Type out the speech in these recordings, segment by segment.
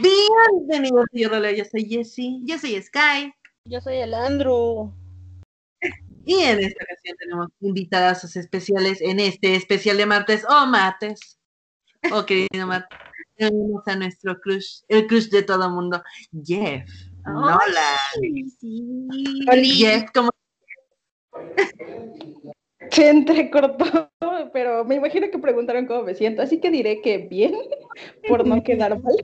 Bienvenidos, yo soy Jessie, yo soy Sky. Yo soy el Andrew. Y en esta ocasión tenemos invitadas especiales en este especial de martes o mates. Oh, querido martes. Tenemos a nuestro crush, el crush de todo el mundo, Jeff. Hola. Jeff, ¿cómo se entrecortó, pero me imagino que preguntaron cómo me siento, así que diré que bien, por no quedar mal.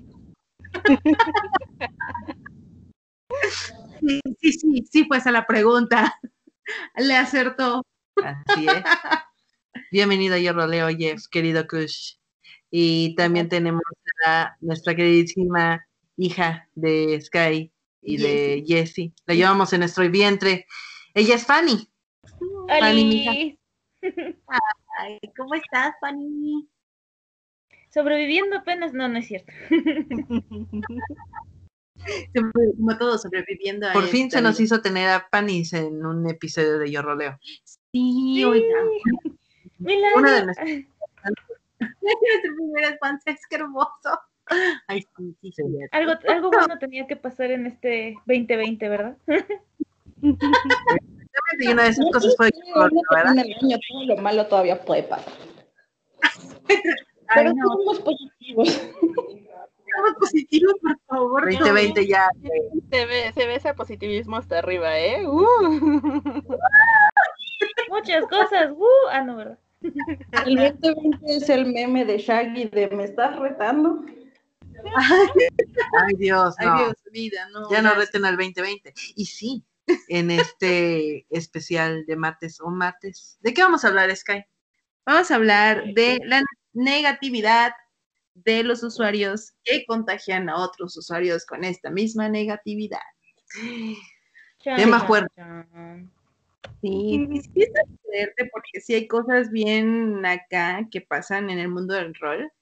Sí, sí, sí, sí fue esa la pregunta. Le acertó. Así es. Bienvenido a Yo Roleo, Jeff, querido Crush. Y también tenemos a nuestra queridísima hija de Sky y de Jessie. La llevamos en nuestro vientre. Ella es Fanny. Ay, ¿cómo estás, Fanny? Sobreviviendo apenas, no, no es cierto. Como todos sobreviviendo. Por fin se nos hizo tener a Panis en un episodio de Yo Roleo. Sí, sí. oiga. Una de nuestras primeras fans, qué hermoso. Ay, sí, sí, sí. Algo, algo bueno tenía que pasar en este 2020, ¿verdad? y una de esas cosas fue ¿verdad? En el año todo lo malo todavía puede pasar. Pero no. somos positivos. Somos positivos, por favor. 2020 ya. Se ve, se ve ese positivismo hasta arriba, ¿eh? Uh. Muchas cosas. Uh. Ah, no, ¿verdad? El 2020 es el meme de Shaggy de ¿me estás retando? Ay, Dios, no. Ay, Dios, vida, no. Ya no reten al 2020. Y sí, en este especial de mates o mates. ¿De qué vamos a hablar, Sky? Vamos a hablar de la negatividad de los usuarios que contagian a otros usuarios con esta misma negatividad. Tema fuerte. Sí, sí es fuerte porque sí hay cosas bien acá que pasan en el mundo del rol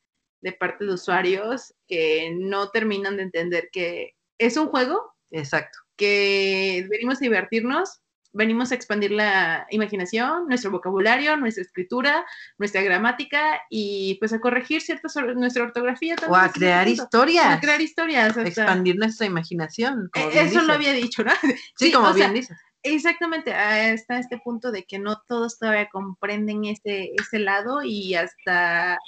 de parte de usuarios que no terminan de entender que es un juego. Exacto que venimos a divertirnos, venimos a expandir la imaginación, nuestro vocabulario, nuestra escritura, nuestra gramática y pues a corregir ciertas nuestra ortografía también. O a crear historias. A crear historias. Expandir nuestra imaginación. E, eso lo había dicho, ¿no? Sí, como bien dices. Exactamente, hasta este punto de que no todos todavía comprenden ese, ese lado y hasta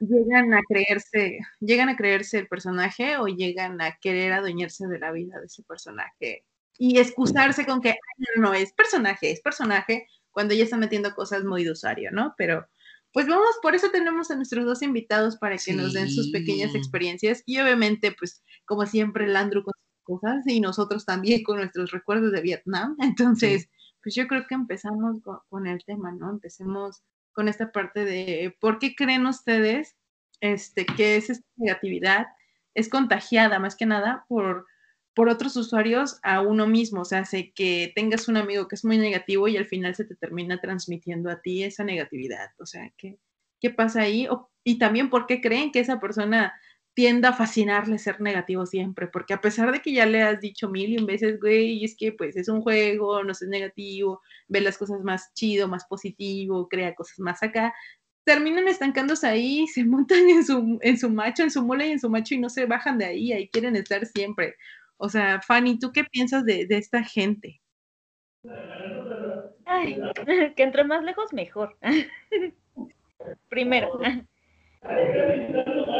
llegan a creerse, llegan a creerse el personaje o llegan a querer adueñarse de la vida de ese personaje y excusarse con que no, es personaje, es personaje cuando ya está metiendo cosas muy de usuario, ¿no? Pero pues vamos, por eso tenemos a nuestros dos invitados para que nos den sus pequeñas experiencias y obviamente pues como siempre Landru con sus cosas y nosotros también con nuestros recuerdos de Vietnam, entonces pues yo creo que empezamos con, con el tema, ¿no? Empecemos con esta parte de por qué creen ustedes este, que es esta negatividad es contagiada más que nada por, por otros usuarios a uno mismo. O sea, hace que tengas un amigo que es muy negativo y al final se te termina transmitiendo a ti esa negatividad. O sea, ¿qué, qué pasa ahí? y también por qué creen que esa persona tienda a fascinarle ser negativo siempre, porque a pesar de que ya le has dicho mil y un veces, güey, es que pues es un juego, no es negativo, ve las cosas más chido, más positivo, crea cosas más acá, terminan estancándose ahí, se montan en su, en su macho, en su mole y en su macho y no se bajan de ahí, ahí quieren estar siempre. O sea, Fanny, ¿tú qué piensas de, de esta gente? Ay, que entre más lejos, mejor. Primero.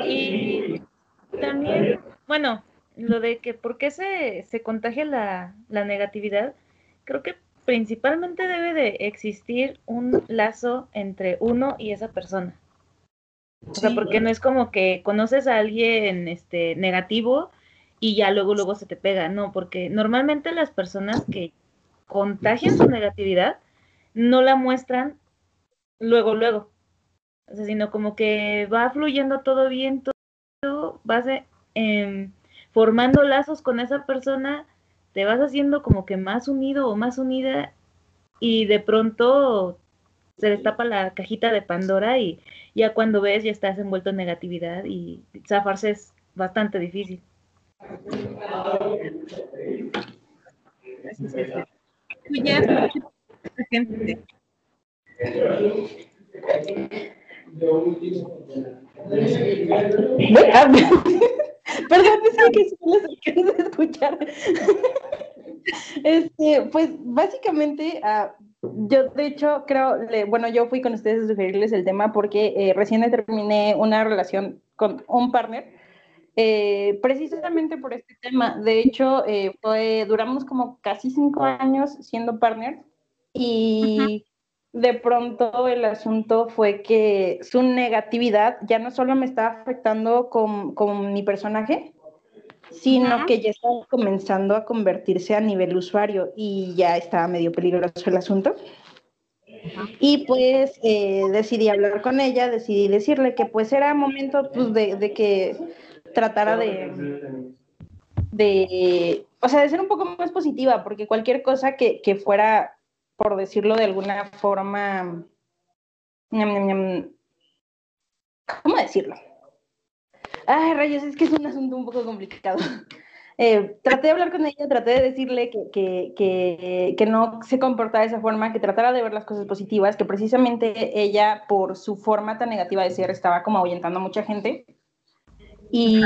Y también, bueno, lo de que por qué se, se contagia la, la negatividad, creo que principalmente debe de existir un lazo entre uno y esa persona. O sea, porque no es como que conoces a alguien este, negativo y ya luego luego se te pega, no, porque normalmente las personas que contagian su negatividad no la muestran luego luego. O sea, sino como que va fluyendo todo bien, todo, vas formando lazos con esa persona, te vas haciendo como que más unido o más unida y de pronto se destapa la cajita de Pandora y ya cuando ves ya estás envuelto en negatividad y zafarse es bastante difícil. Perdón, es que solo se de escuchar. Este, pues básicamente, uh, yo de hecho creo, le, bueno, yo fui con ustedes a sugerirles el tema porque eh, recién terminé una relación con un partner, eh, precisamente por este tema. De hecho, eh, fue, duramos como casi cinco años siendo partner y de pronto el asunto fue que su negatividad ya no solo me estaba afectando con, con mi personaje, sino que ya estaba comenzando a convertirse a nivel usuario y ya estaba medio peligroso el asunto. Y pues eh, decidí hablar con ella, decidí decirle que pues era momento pues, de, de, que tratara de, de, o sea, de ser un poco más positiva, porque cualquier cosa que, que fuera por decirlo de alguna forma, ¿cómo decirlo? Ay, rayos, es que es un asunto un poco complicado. Eh, traté de hablar con ella, traté de decirle que, que, que, que, no se comportara de esa forma, que tratara de ver las cosas positivas, que precisamente ella, por su forma tan negativa de ser, estaba como ahuyentando a mucha gente. Y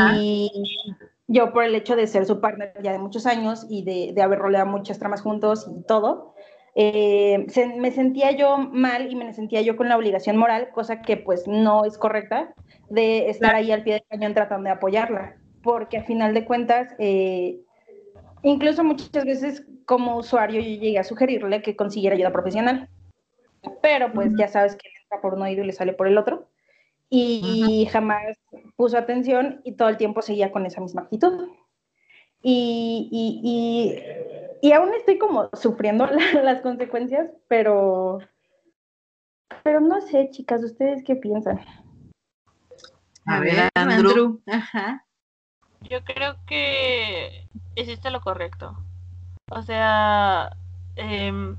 yo, por el hecho de ser su partner ya de muchos años y de, de haber roleado muchas tramas juntos y todo, eh, me sentía yo mal y me sentía yo con la obligación moral, cosa que pues no es correcta, de estar ahí al pie del cañón tratando de apoyarla, porque a final de cuentas, eh, incluso muchas veces como usuario yo llegué a sugerirle que consiguiera ayuda profesional, pero pues ya sabes que le entra por un oído y le sale por el otro, y jamás puso atención y todo el tiempo seguía con esa misma actitud. Y, y, aún estoy como sufriendo las consecuencias, pero, pero no sé, chicas, ¿ustedes qué piensan? A, ver, Andrew. Yo creo que hiciste lo correcto. O sea, em,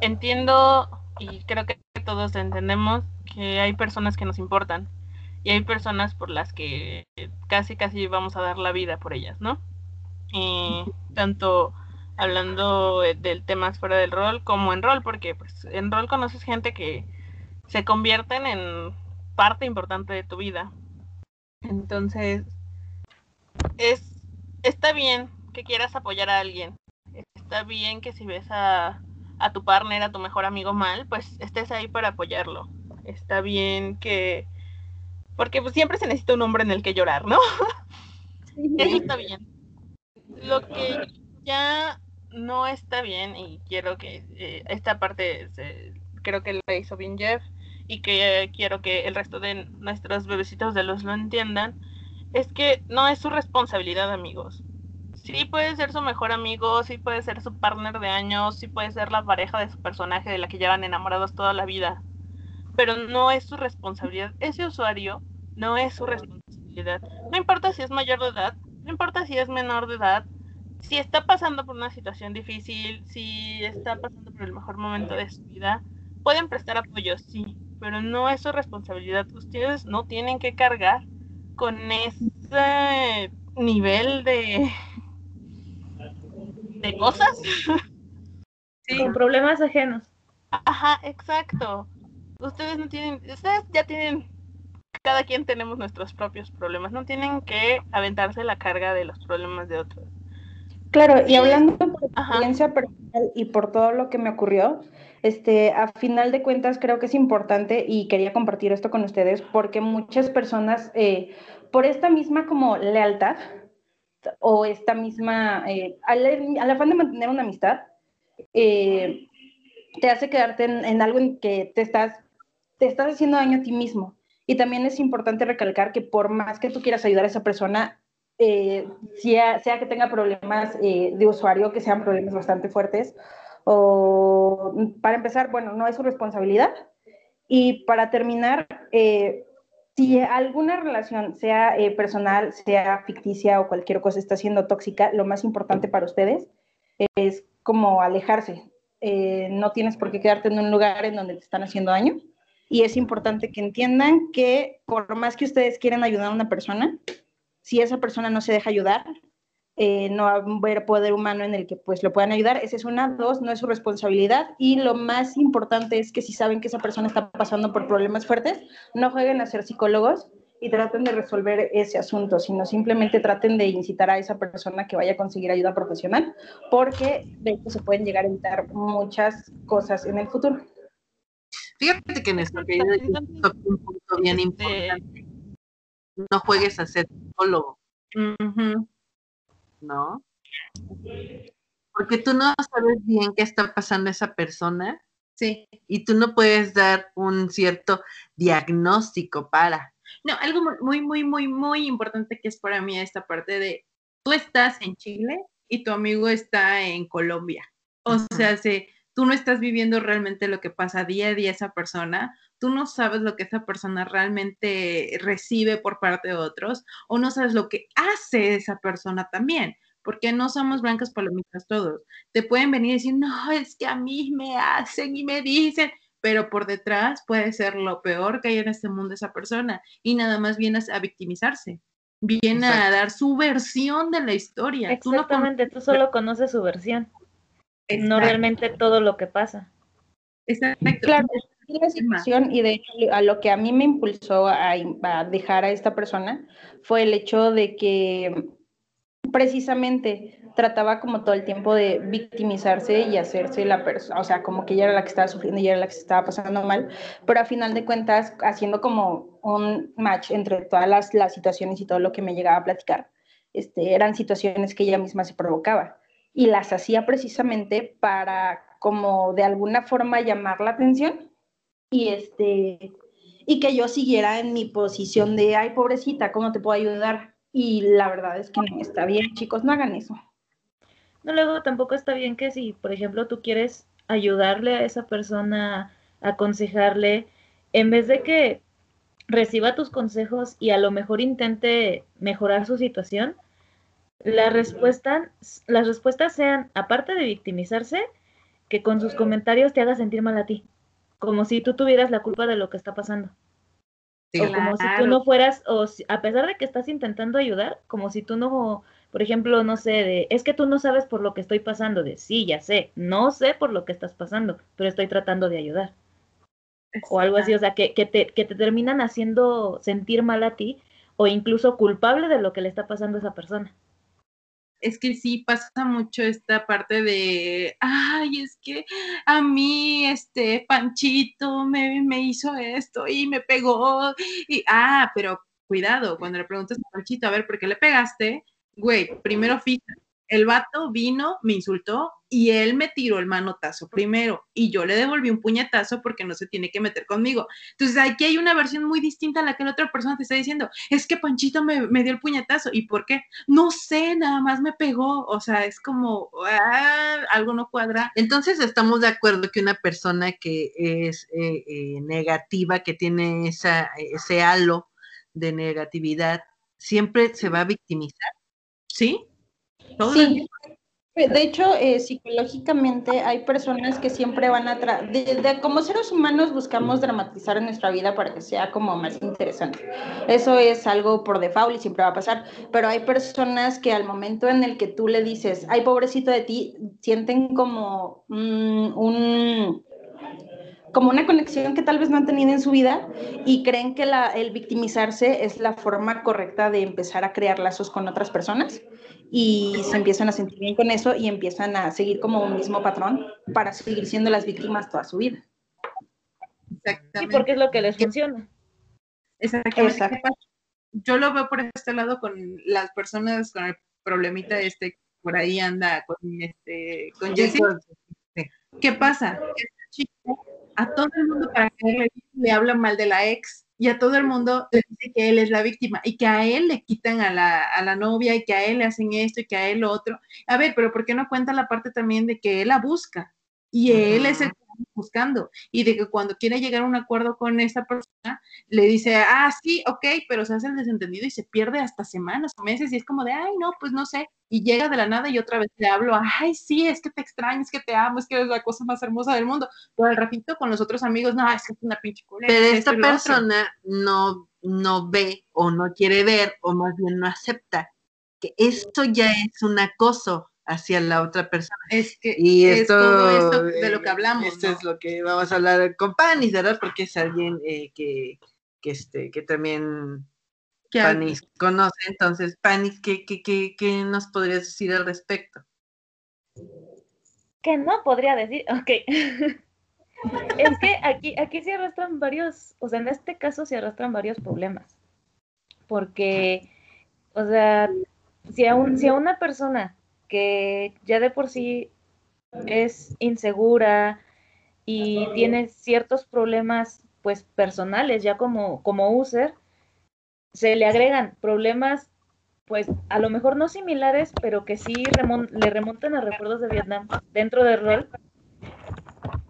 entiendo y creo que todos entendemos que hay personas que nos importan y hay personas por las que casi casi vamos a dar la vida por ellas, ¿no? Y tanto hablando del tema fuera del rol como en rol, porque pues en rol conoces gente que se convierten en parte importante de tu vida. Entonces, es está bien que quieras apoyar a alguien. Está bien que si ves a, a tu partner, a tu mejor amigo mal, pues estés ahí para apoyarlo. Está bien que porque pues, siempre se necesita un hombre en el que llorar, ¿no? Eso está bien lo que ya no está bien y quiero que eh, esta parte creo que lo hizo bien Jeff y que quiero que el resto de nuestros bebecitos de los lo entiendan es que no es su responsabilidad amigos. Sí puede ser su mejor amigo sí puede ser su partner de años sí puede ser la pareja de su personaje de la que llevan enamorados toda la vida pero no es su responsabilidad. Ese usuario no es su responsabilidad. No importa si es mayor de edad no importa si es menor de edad, si está pasando por una situación difícil, si está pasando por el mejor momento de su vida, pueden prestar apoyo, sí, pero no es su responsabilidad. Ustedes no tienen que cargar con ese nivel de de cosas. sí. Con problemas ajenos. Ajá, exacto. Ustedes no tienen, ustedes ya tienen cada quien tenemos nuestros propios problemas, no tienen que aventarse la carga de los problemas de otros. Claro, y hablando por experiencia personal y por todo lo que me ocurrió, este, a final de cuentas creo que es importante y quería compartir esto con ustedes porque muchas personas, eh, por esta misma como lealtad o esta misma, eh, al, afán de mantener una amistad, eh, te hace quedarte en, en, algo en que te estás, te estás haciendo daño a ti mismo. Y también es importante recalcar que por más que tú quieras ayudar a esa persona, eh, sea, sea, que tenga problemas eh, de usuario, que sean problemas bastante fuertes, o para empezar, bueno, no es su responsabilidad. Y para terminar, eh, si alguna relación, sea personal, sea ficticia o cualquier cosa está siendo tóxica, lo más importante para ustedes es como alejarse. no tienes por qué quedarte en un lugar en donde te están haciendo daño y es importante que entiendan que por más que ustedes quieran ayudar a una persona, si esa persona no se deja ayudar, eh, no va a haber poder humano en el que pues lo puedan ayudar. Esa es una, dos, no es su responsabilidad. Y lo más importante es que si saben que esa persona está pasando por problemas fuertes, no jueguen a ser psicólogos y traten de resolver ese asunto, sino simplemente traten de incitar a esa persona que vaya a conseguir ayuda profesional, porque de hecho se pueden llegar a evitar muchas cosas en el futuro. Fíjate que en nuestro querido un punto bien importante. No juegues a ser psicólogo. ¿No? Porque tú no sabes bien qué está pasando esa persona. Sí. Y tú no puedes dar un cierto diagnóstico para. No, algo muy, muy, muy, muy importante que es para mí esta parte de tú estás en Chile y tu amigo está en Colombia. O sea, se tú no estás viviendo realmente lo que pasa día a día esa persona, tú no sabes lo que esa persona realmente recibe por parte de otros o no sabes lo que hace esa persona también, porque no somos blancas palomitas todos. Te pueden venir y decir, no, es que a mí me hacen y me dicen, pero por detrás puede ser lo peor que hay en este mundo esa persona y nada más viene a victimizarse. Viene a dar su versión de la historia. Exactamente, tú, tú solo conoces su versión no realmente todo lo que pasa. Exacto. Claro, la situación y de hecho a lo que a mí me impulsó a, dejar a esta persona fue el hecho de que precisamente trataba como todo el tiempo de victimizarse y hacerse la persona, o sea, como que ella era la que estaba sufriendo y ella era la que se estaba pasando mal, pero a final de cuentas haciendo como un match entre todas las, las situaciones y todo lo que me llegaba a platicar, este, eran situaciones que ella misma se provocaba y las hacía precisamente para como de alguna forma llamar la atención y este y que yo siguiera en mi posición de ay pobrecita cómo te puedo ayudar y la verdad es que no está bien chicos no hagan eso. No luego tampoco está bien que si por ejemplo tú quieres ayudarle a esa persona aconsejarle en vez de que reciba tus consejos y a lo mejor intente mejorar su situación la respuesta, las respuestas sean, aparte de victimizarse, que con sus comentarios te haga sentir mal a ti, como si tú tuvieras la culpa de lo que está pasando. o como si tú no fueras, o a pesar de que estás intentando ayudar, como si tú no, por ejemplo, no sé, de, es que tú no sabes por lo que estoy pasando, de, sí, ya sé, no sé por lo que estás pasando, pero estoy tratando de ayudar. O algo así, o sea, que, que, te, que te terminan haciendo sentir mal a ti o incluso culpable de lo que le está pasando a esa persona es que sí pasa mucho esta parte de, ay, es que a mí este Panchito me, me hizo esto y me pegó. Y, ah, pero cuidado, cuando le preguntas a Panchito, a ver, ¿por qué le pegaste? Güey, primero fija, el vato vino, me insultó y él me tiró el manotazo primero y yo le devolví un puñetazo porque no se tiene que meter conmigo. Entonces aquí hay una versión muy distinta a la que la otra persona te está diciendo, es que Panchito me, dio el puñetazo. ¿Y por qué? No sé, nada más me pegó. O sea, es como, ah, algo no cuadra. Entonces estamos de acuerdo que una persona que es eh, eh, negativa, que tiene esa, ese halo de negatividad, siempre se va a victimizar. ¿Sí? Sí. De hecho, eh, psicológicamente hay personas que siempre van a... De, como seres humanos buscamos dramatizar nuestra vida para que sea como más interesante. Eso es algo por default y siempre va a pasar. Pero hay personas que al momento en el que tú le dices, ay, pobrecito de ti, sienten como mm, un como una conexión que tal vez no han tenido en su vida y creen que la, el victimizarse es la forma correcta de empezar a crear lazos con otras personas y se empiezan a sentir bien con eso y empiezan a seguir como un mismo patrón para seguir siendo las víctimas toda su vida. Exactamente. porque es lo que les funciona. Exactamente. Yo lo veo por este lado con las personas con el problemita este por ahí anda con este con Jessie. ¿Qué pasa? Este chico a todo el mundo para que le habla mal de la ex y a todo el mundo le dice que él es la víctima y que a él le quitan a la, a la novia y que a él le hacen esto y que a él lo otro. A ver, pero ¿por qué no cuenta la parte también de que él la busca? Y él es el buscando. Y de que cuando quiere llegar a un acuerdo con esa persona, le dice, ah, sí, ok, pero se hace el desentendido y se pierde hasta semanas o meses y es como de, ay, no, pues no sé, y llega de la nada y otra vez le hablo, ay, sí, es que te extraño, es que te amo, es que eres la cosa más hermosa del mundo, pero al ratito con los otros amigos, no, es que es una pinche culera. Pero esta persona no, no ve o no quiere ver o más bien no acepta que esto ya es un acoso hacia la otra persona. Es que Y es esto, todo esto de lo que hablamos. Esto ¿no? es lo que vamos a hablar con Panis, ¿verdad? Porque es alguien eh, que, que, este, que también Panis conoce. Entonces, Panis, ¿qué, qué, qué, qué nos podrías decir al respecto? Que no podría decir, ok. es que aquí, aquí se arrastran varios, o sea, en este caso se arrastran varios problemas. Porque, o sea, si a, un, si a una persona que ya de por sí es insegura y tiene ciertos problemas, pues, personales, ya como, como user, se le agregan problemas pues a lo mejor no similares, pero que sí le remontan a recuerdos de Vietnam dentro del rol,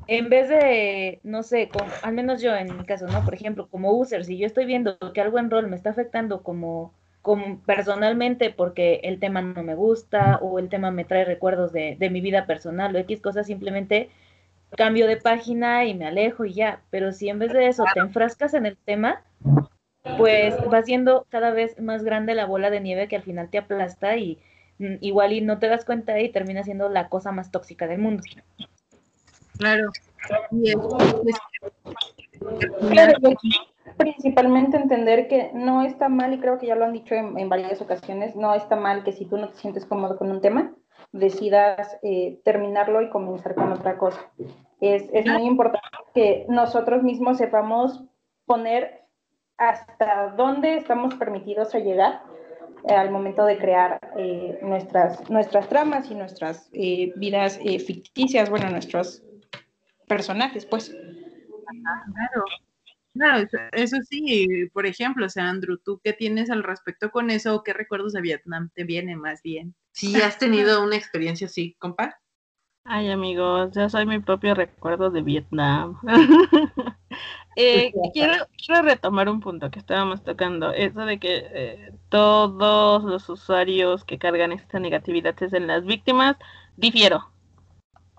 en vez de, no sé, al menos yo en mi caso, ¿no? Por ejemplo, como user, si yo estoy viendo que algo en rol me está afectando como, como personalmente porque el tema no me gusta o el tema me trae recuerdos de, de mi vida personal o X cosas, simplemente cambio de página y me alejo y ya. Pero si en vez de eso te enfrascas en el tema, pues va siendo cada vez más grande la bola de nieve que al final te aplasta y mm, igual y no te das cuenta y termina siendo la cosa más tóxica del mundo. Claro. Y es, Claro, y aquí principalmente entender que no está mal, y creo que ya lo han dicho en, en varias ocasiones, no está mal que si tú no te sientes cómodo con un tema, decidas eh, terminarlo y comenzar con otra cosa. Es, es muy importante que nosotros mismos sepamos poner hasta dónde estamos permitidos a llegar eh, al momento de crear eh, nuestras, nuestras tramas y nuestras eh, vidas ficticias, bueno, nuestros personajes, pues. Claro, claro, eso- sí, por ejemplo, o sea, Andrew, ¿tú qué tienes al respecto con eso o qué recuerdos de Vietnam te vienen más bien? Si has tenido una experiencia así, compa. Ay, amigos, yo soy mi propio recuerdo de Vietnam. Eh, quiero, quiero retomar un punto que estábamos tocando, eso de que eh, todos los usuarios que cargan esta negatividad es en las víctimas, difiero.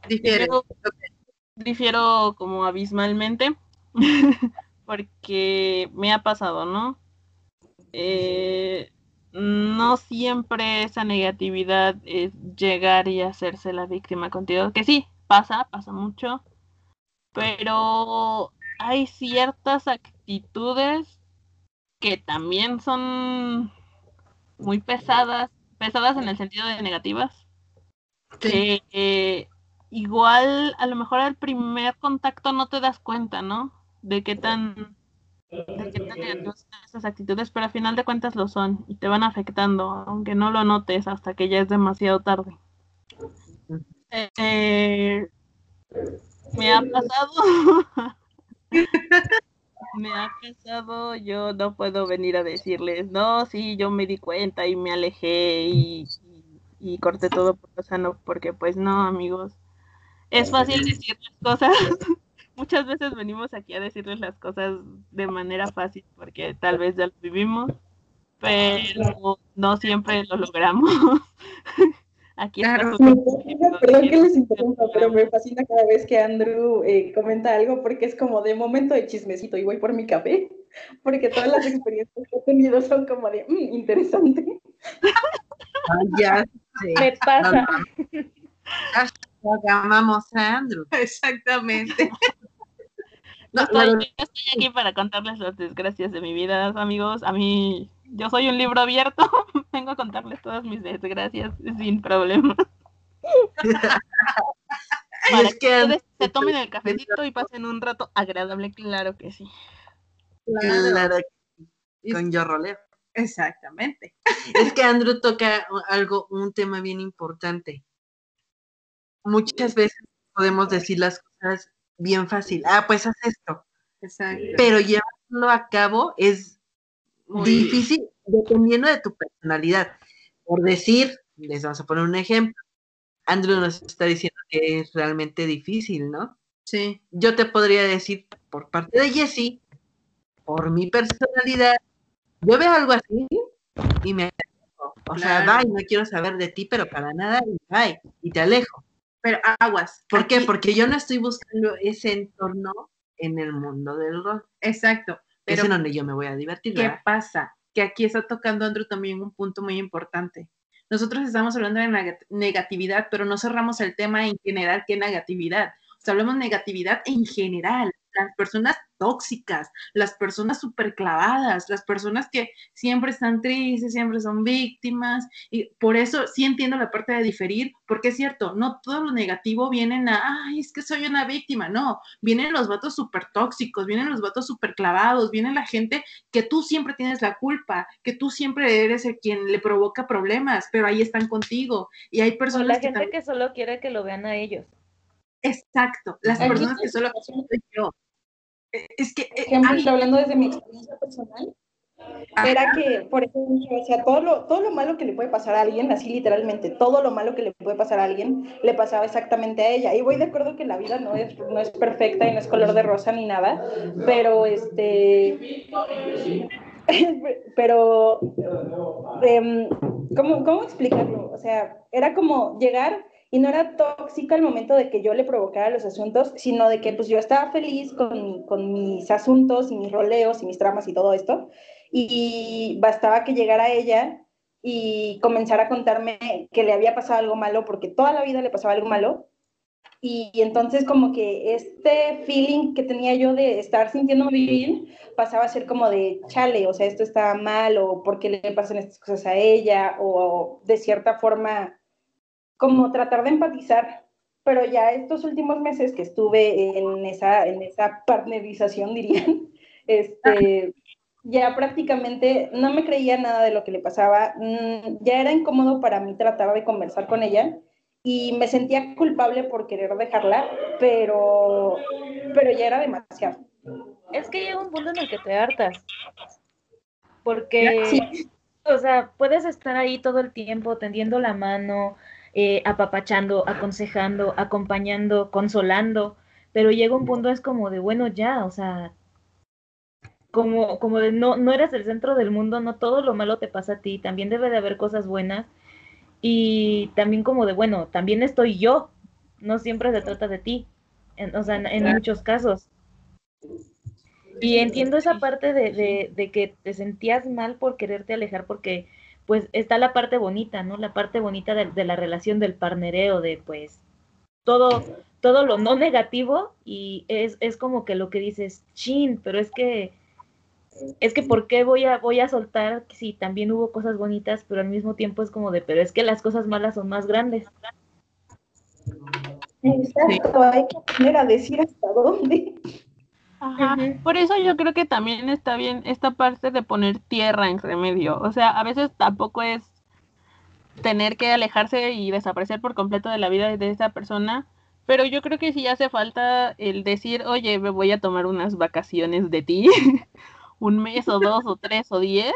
Difiero, difiero como abismalmente, porque me ha pasado, ¿no? Eh, no siempre esa negatividad es llegar y hacerse la víctima contigo, que sí, pasa, pasa mucho, pero hay ciertas actitudes que también son muy pesadas, pesadas en el sentido de negativas, que eh, igual a lo mejor al primer contacto no te das cuenta, ¿no? De qué tan, de qué tan negativas son esas actitudes, pero al final de cuentas lo son y te van afectando, aunque no lo notes hasta que ya es demasiado tarde. Eh, me ha pasado. me ha pasado, yo no puedo venir a decirles, no, sí, yo me di cuenta y me alejé y, y, y corté todo por lo sano, porque pues no, amigos. Es fácil decir las cosas. Muchas veces venimos aquí a decirles las cosas de manera fácil porque tal vez ya lo vivimos, pero no siempre lo logramos. Aquí está Claro. su- fascina, perdón que les interrumpa, pero me fascina cada vez que Andrew eh, comenta algo porque es como de momento de chismecito y voy por mi café, porque todas las experiencias que he tenido son como de "Mm, interesante. Ay, ya sé. Me pasa. Amamos a Andrew. Exactamente. No, estoy, la yo estoy aquí para contarles las desgracias de mi vida, amigos. A mí, yo soy un libro abierto. Vengo a contarles todas mis desgracias sin problema. Para es que que ustedes se tomen el cafecito y pasen un rato agradable, claro que sí. Claro, con yo roleo. Exactamente. Es que Andrew toca algo, un tema bien importante. Muchas veces podemos decir las cosas bien fácil. Ah, pues haz esto. Exacto. Pero llevarlo a cabo es Muy- difícil dependiendo de tu personalidad. Por decir, les vamos a poner un ejemplo. Andrew nos está diciendo que es realmente difícil, ¿no? Sí. Yo te podría decir por parte de Jessie, por mi personalidad, yo veo algo así y me alejo. O sea, Claro. bye, no quiero saber de ti, pero para nada, y bye, y te alejo. Pero aguas. ¿Por qué? Porque yo no estoy buscando ese entorno en el mundo del rol. Exacto. es Pero en donde yo me voy a divertir. ¿qué ¿verdad? pasa? Que aquí está tocando Andrew también un punto muy importante. nosotros estamos hablando de neg- negatividad, pero no cerramos el tema en general, ¿qué negatividad? O sea, hablamos de negatividad en general, las personas tóxicas, las personas súper clavadas, las personas que siempre están tristes, siempre son víctimas, y por eso sí entiendo la parte de diferir, porque es cierto, no todo lo negativo vienen a, ay, es que soy una víctima, no, vienen los vatos súper tóxicos, vienen los vatos súper clavados, viene la gente que tú siempre tienes la culpa, que tú siempre eres el quien le provoca problemas, pero ahí están contigo, y hay O personas la que gente también, que solo quiere que lo vean a ellos. exacto, las personas que solo la yo. Eh, Es que, eh, ejemplo, hablando desde mi experiencia personal, era que, por ejemplo, o sea, todo lo, todo lo malo que le puede pasar a alguien, así literalmente, todo lo malo que le puede pasar a alguien, le pasaba exactamente a ella. Y voy de acuerdo que la vida no es, no es perfecta y no es color de rosa ni nada, pero este... pero, em, ¿cómo, ¿cómo explicarlo? O sea, era como llegar y no era tóxica al momento de que yo le provocara los asuntos, sino de que pues yo estaba feliz con, con mis asuntos y mis roleos y mis tramas y todo esto, y bastaba que llegara ella y comenzara a contarme que le había pasado algo malo, porque toda la vida le pasaba algo malo, y, y entonces como que este feeling que tenía yo de estar sintiéndome bien pasaba a ser como de chale, o sea, esto está mal, o por qué le pasan estas cosas a ella, o de cierta forma como tratar de empatizar. Pero ya estos últimos meses que estuve en esa, en esa partnerización, dirían, este, ya prácticamente no me creía nada de lo que le pasaba. Mm, Ya era incómodo para mí tratar de conversar con ella y me sentía culpable por querer dejarla, pero, pero ya era demasiado. Es que llega un punto en el que te hartas. Porque, Sí. o sea, puedes estar ahí todo el tiempo tendiendo la mano, eh, apapachando, aconsejando, acompañando, consolando, pero llega un punto es como de, bueno, ya, o sea, como, como de no, no eres el centro del mundo, no todo lo malo te pasa a ti, también debe de haber cosas buenas y también como de, bueno, también estoy yo, no siempre se trata de ti, en- o sea, en, en muchos casos. Y entiendo esa parte de, de, de que te sentías mal por quererte alejar porque pues está la parte bonita, ¿no? La parte bonita de, la relación del parnereo, de pues todo, todo lo no negativo y es, es como que lo que dices, chin, pero es que es que ¿por qué voy a, voy a soltar si también hubo cosas bonitas, pero al mismo tiempo es como de, pero es que las cosas malas son más grandes. Exacto, hay que aprender a decir hasta dónde. Ajá. Por eso yo creo que también está bien esta parte de poner tierra en remedio. O sea, a veces tampoco es tener que alejarse y desaparecer por completo de la vida de esa persona, pero yo creo que sí hace falta el decir, oye, me voy a tomar unas vacaciones de ti, un mes o dos o tres o diez,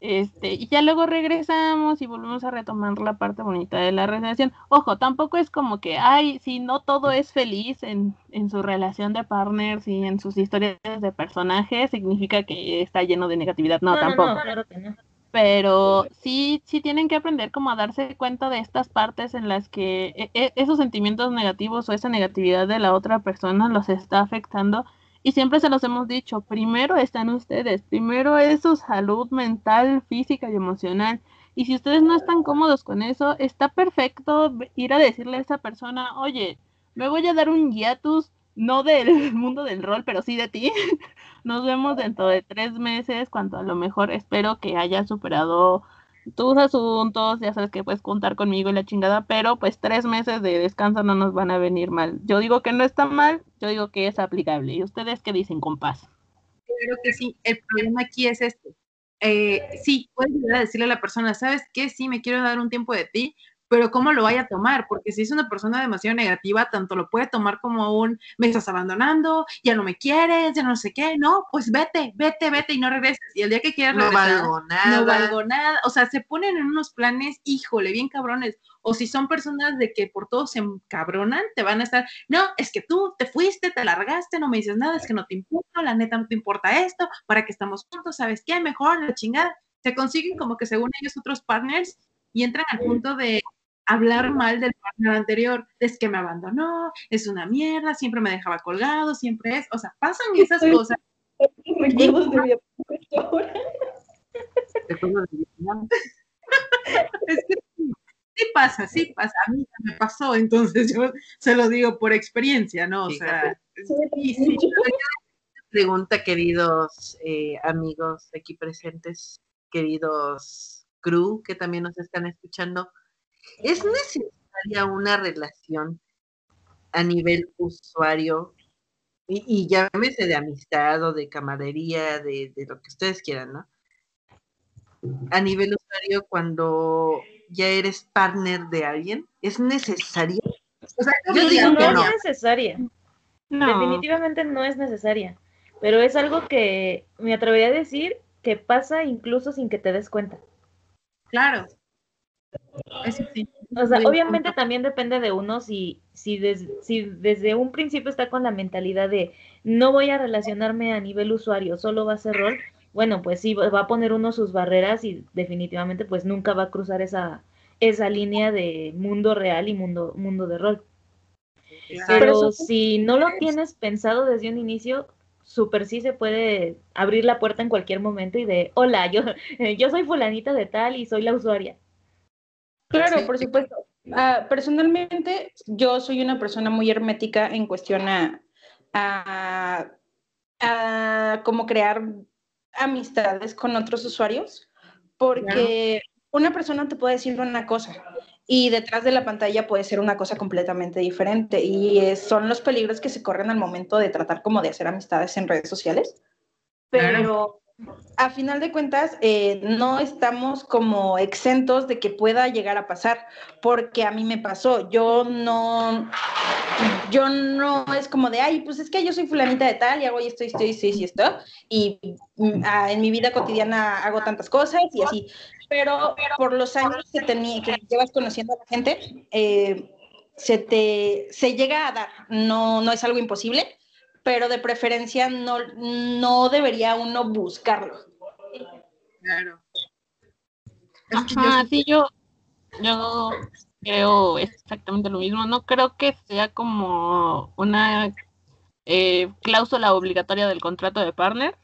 este, y ya luego regresamos y volvemos a retomar la parte bonita de la relación. Ojo, tampoco es como que, ay, si no todo es feliz en, en su relación de partners y en sus historias de personajes, significa que está lleno de negatividad. No, tampoco no, claro que no. pero sí, sí tienen que aprender como a darse cuenta de estas partes en las que e- e- esos sentimientos negativos o esa negatividad de la otra persona los está afectando y siempre se los hemos dicho, primero están ustedes, primero es su salud mental, física y emocional. Y si ustedes no están cómodos con eso, está perfecto ir a decirle a esa persona, oye, me voy a dar un hiatus, no del mundo del rol, pero sí de ti. Nos vemos dentro de tres meses, cuando a lo mejor espero que hayas superado tus asuntos, ya sabes que puedes contar conmigo y la chingada, pero pues tres meses de descanso no nos van a venir mal. Yo digo que no está mal, yo digo que es aplicable. ¿Y ustedes qué dicen, compás? Claro que sí. El problema aquí es este. Eh, sí, puedes decirle a la persona, ¿sabes qué? Sí, me quiero dar un tiempo de ti, pero ¿cómo lo vaya a tomar? Porque si es una persona demasiado negativa, tanto lo puede tomar como un, me estás abandonando, ya no me quieres, ya no sé qué, no, pues vete, vete, vete y no regreses. Y el día que quieras No regresar, valgo nada. no valgo nada. O sea, se ponen en unos planes, híjole, bien cabrones. O si son personas de que por todo se encabronan, te van a estar, no, es que tú te fuiste, te largaste, no me dices nada, es que no te importa, la neta no te importa esto, para que estamos juntos, ¿sabes qué? Mejor la chingada. Se consiguen como que según ellos otros partners y entran al punto de hablar mal del partner anterior, es que me abandonó, es una mierda, siempre me dejaba colgado, siempre es, o sea, pasan esas Estoy- cosas. Recuerdos de es que sí, pasa, sí pasa. A mí me pasó, entonces yo se lo digo por experiencia, ¿no? O sea, sí, sí. Pregunta, queridos eh, amigos aquí presentes, queridos crew que también nos están escuchando, ¿es necesaria una relación a nivel usuario y, y llámese de amistad o de camaradería, de, de, lo que ustedes quieran, ¿no? A nivel usuario, cuando ya eres partner de alguien, ¿es necesaria? O sea, yo digo que no, es necesaria. No. Definitivamente no es necesaria. Pero es algo que me atrevería a decir que pasa incluso sin que te des cuenta. Claro. Eso sí. O sea, obviamente también depende de uno si, si, des, si desde un principio está con la mentalidad de no voy a relacionarme a nivel usuario, solo va a ser rol. Bueno, pues sí, va a poner uno sus barreras y definitivamente pues nunca va a cruzar esa, esa línea de mundo real y mundo, mundo de rol. Pero si no lo tienes pensado desde un inicio, súper sí se puede abrir la puerta en cualquier momento y de, hola, yo, yo soy fulanita de tal y soy la usuaria. Claro, por supuesto. Uh, personalmente, yo soy una persona muy hermética en cuestión a, a, a cómo crear amistades con otros usuarios, porque una persona te puede decir una cosa y detrás de la pantalla puede ser una cosa completamente diferente y son los peligros que se corren al momento de tratar como de hacer amistades en redes sociales. Pero a final de cuentas, eh, no estamos como exentos de que pueda llegar a pasar, porque a mí me pasó. Yo no, yo no es como de, ay, pues es que yo soy fulanita de tal y hago esto, esto, esto y esto, y mm, en mi vida cotidiana hago tantas cosas y así. Pero por los años que, que llevas conociendo a la gente, eh, se te se llega a dar, no, no es algo imposible pero de preferencia no, no debería uno buscarlo. Claro. Ajá, sí, yo, yo creo exactamente lo mismo. No creo que sea como una eh, cláusula obligatoria del contrato de partner.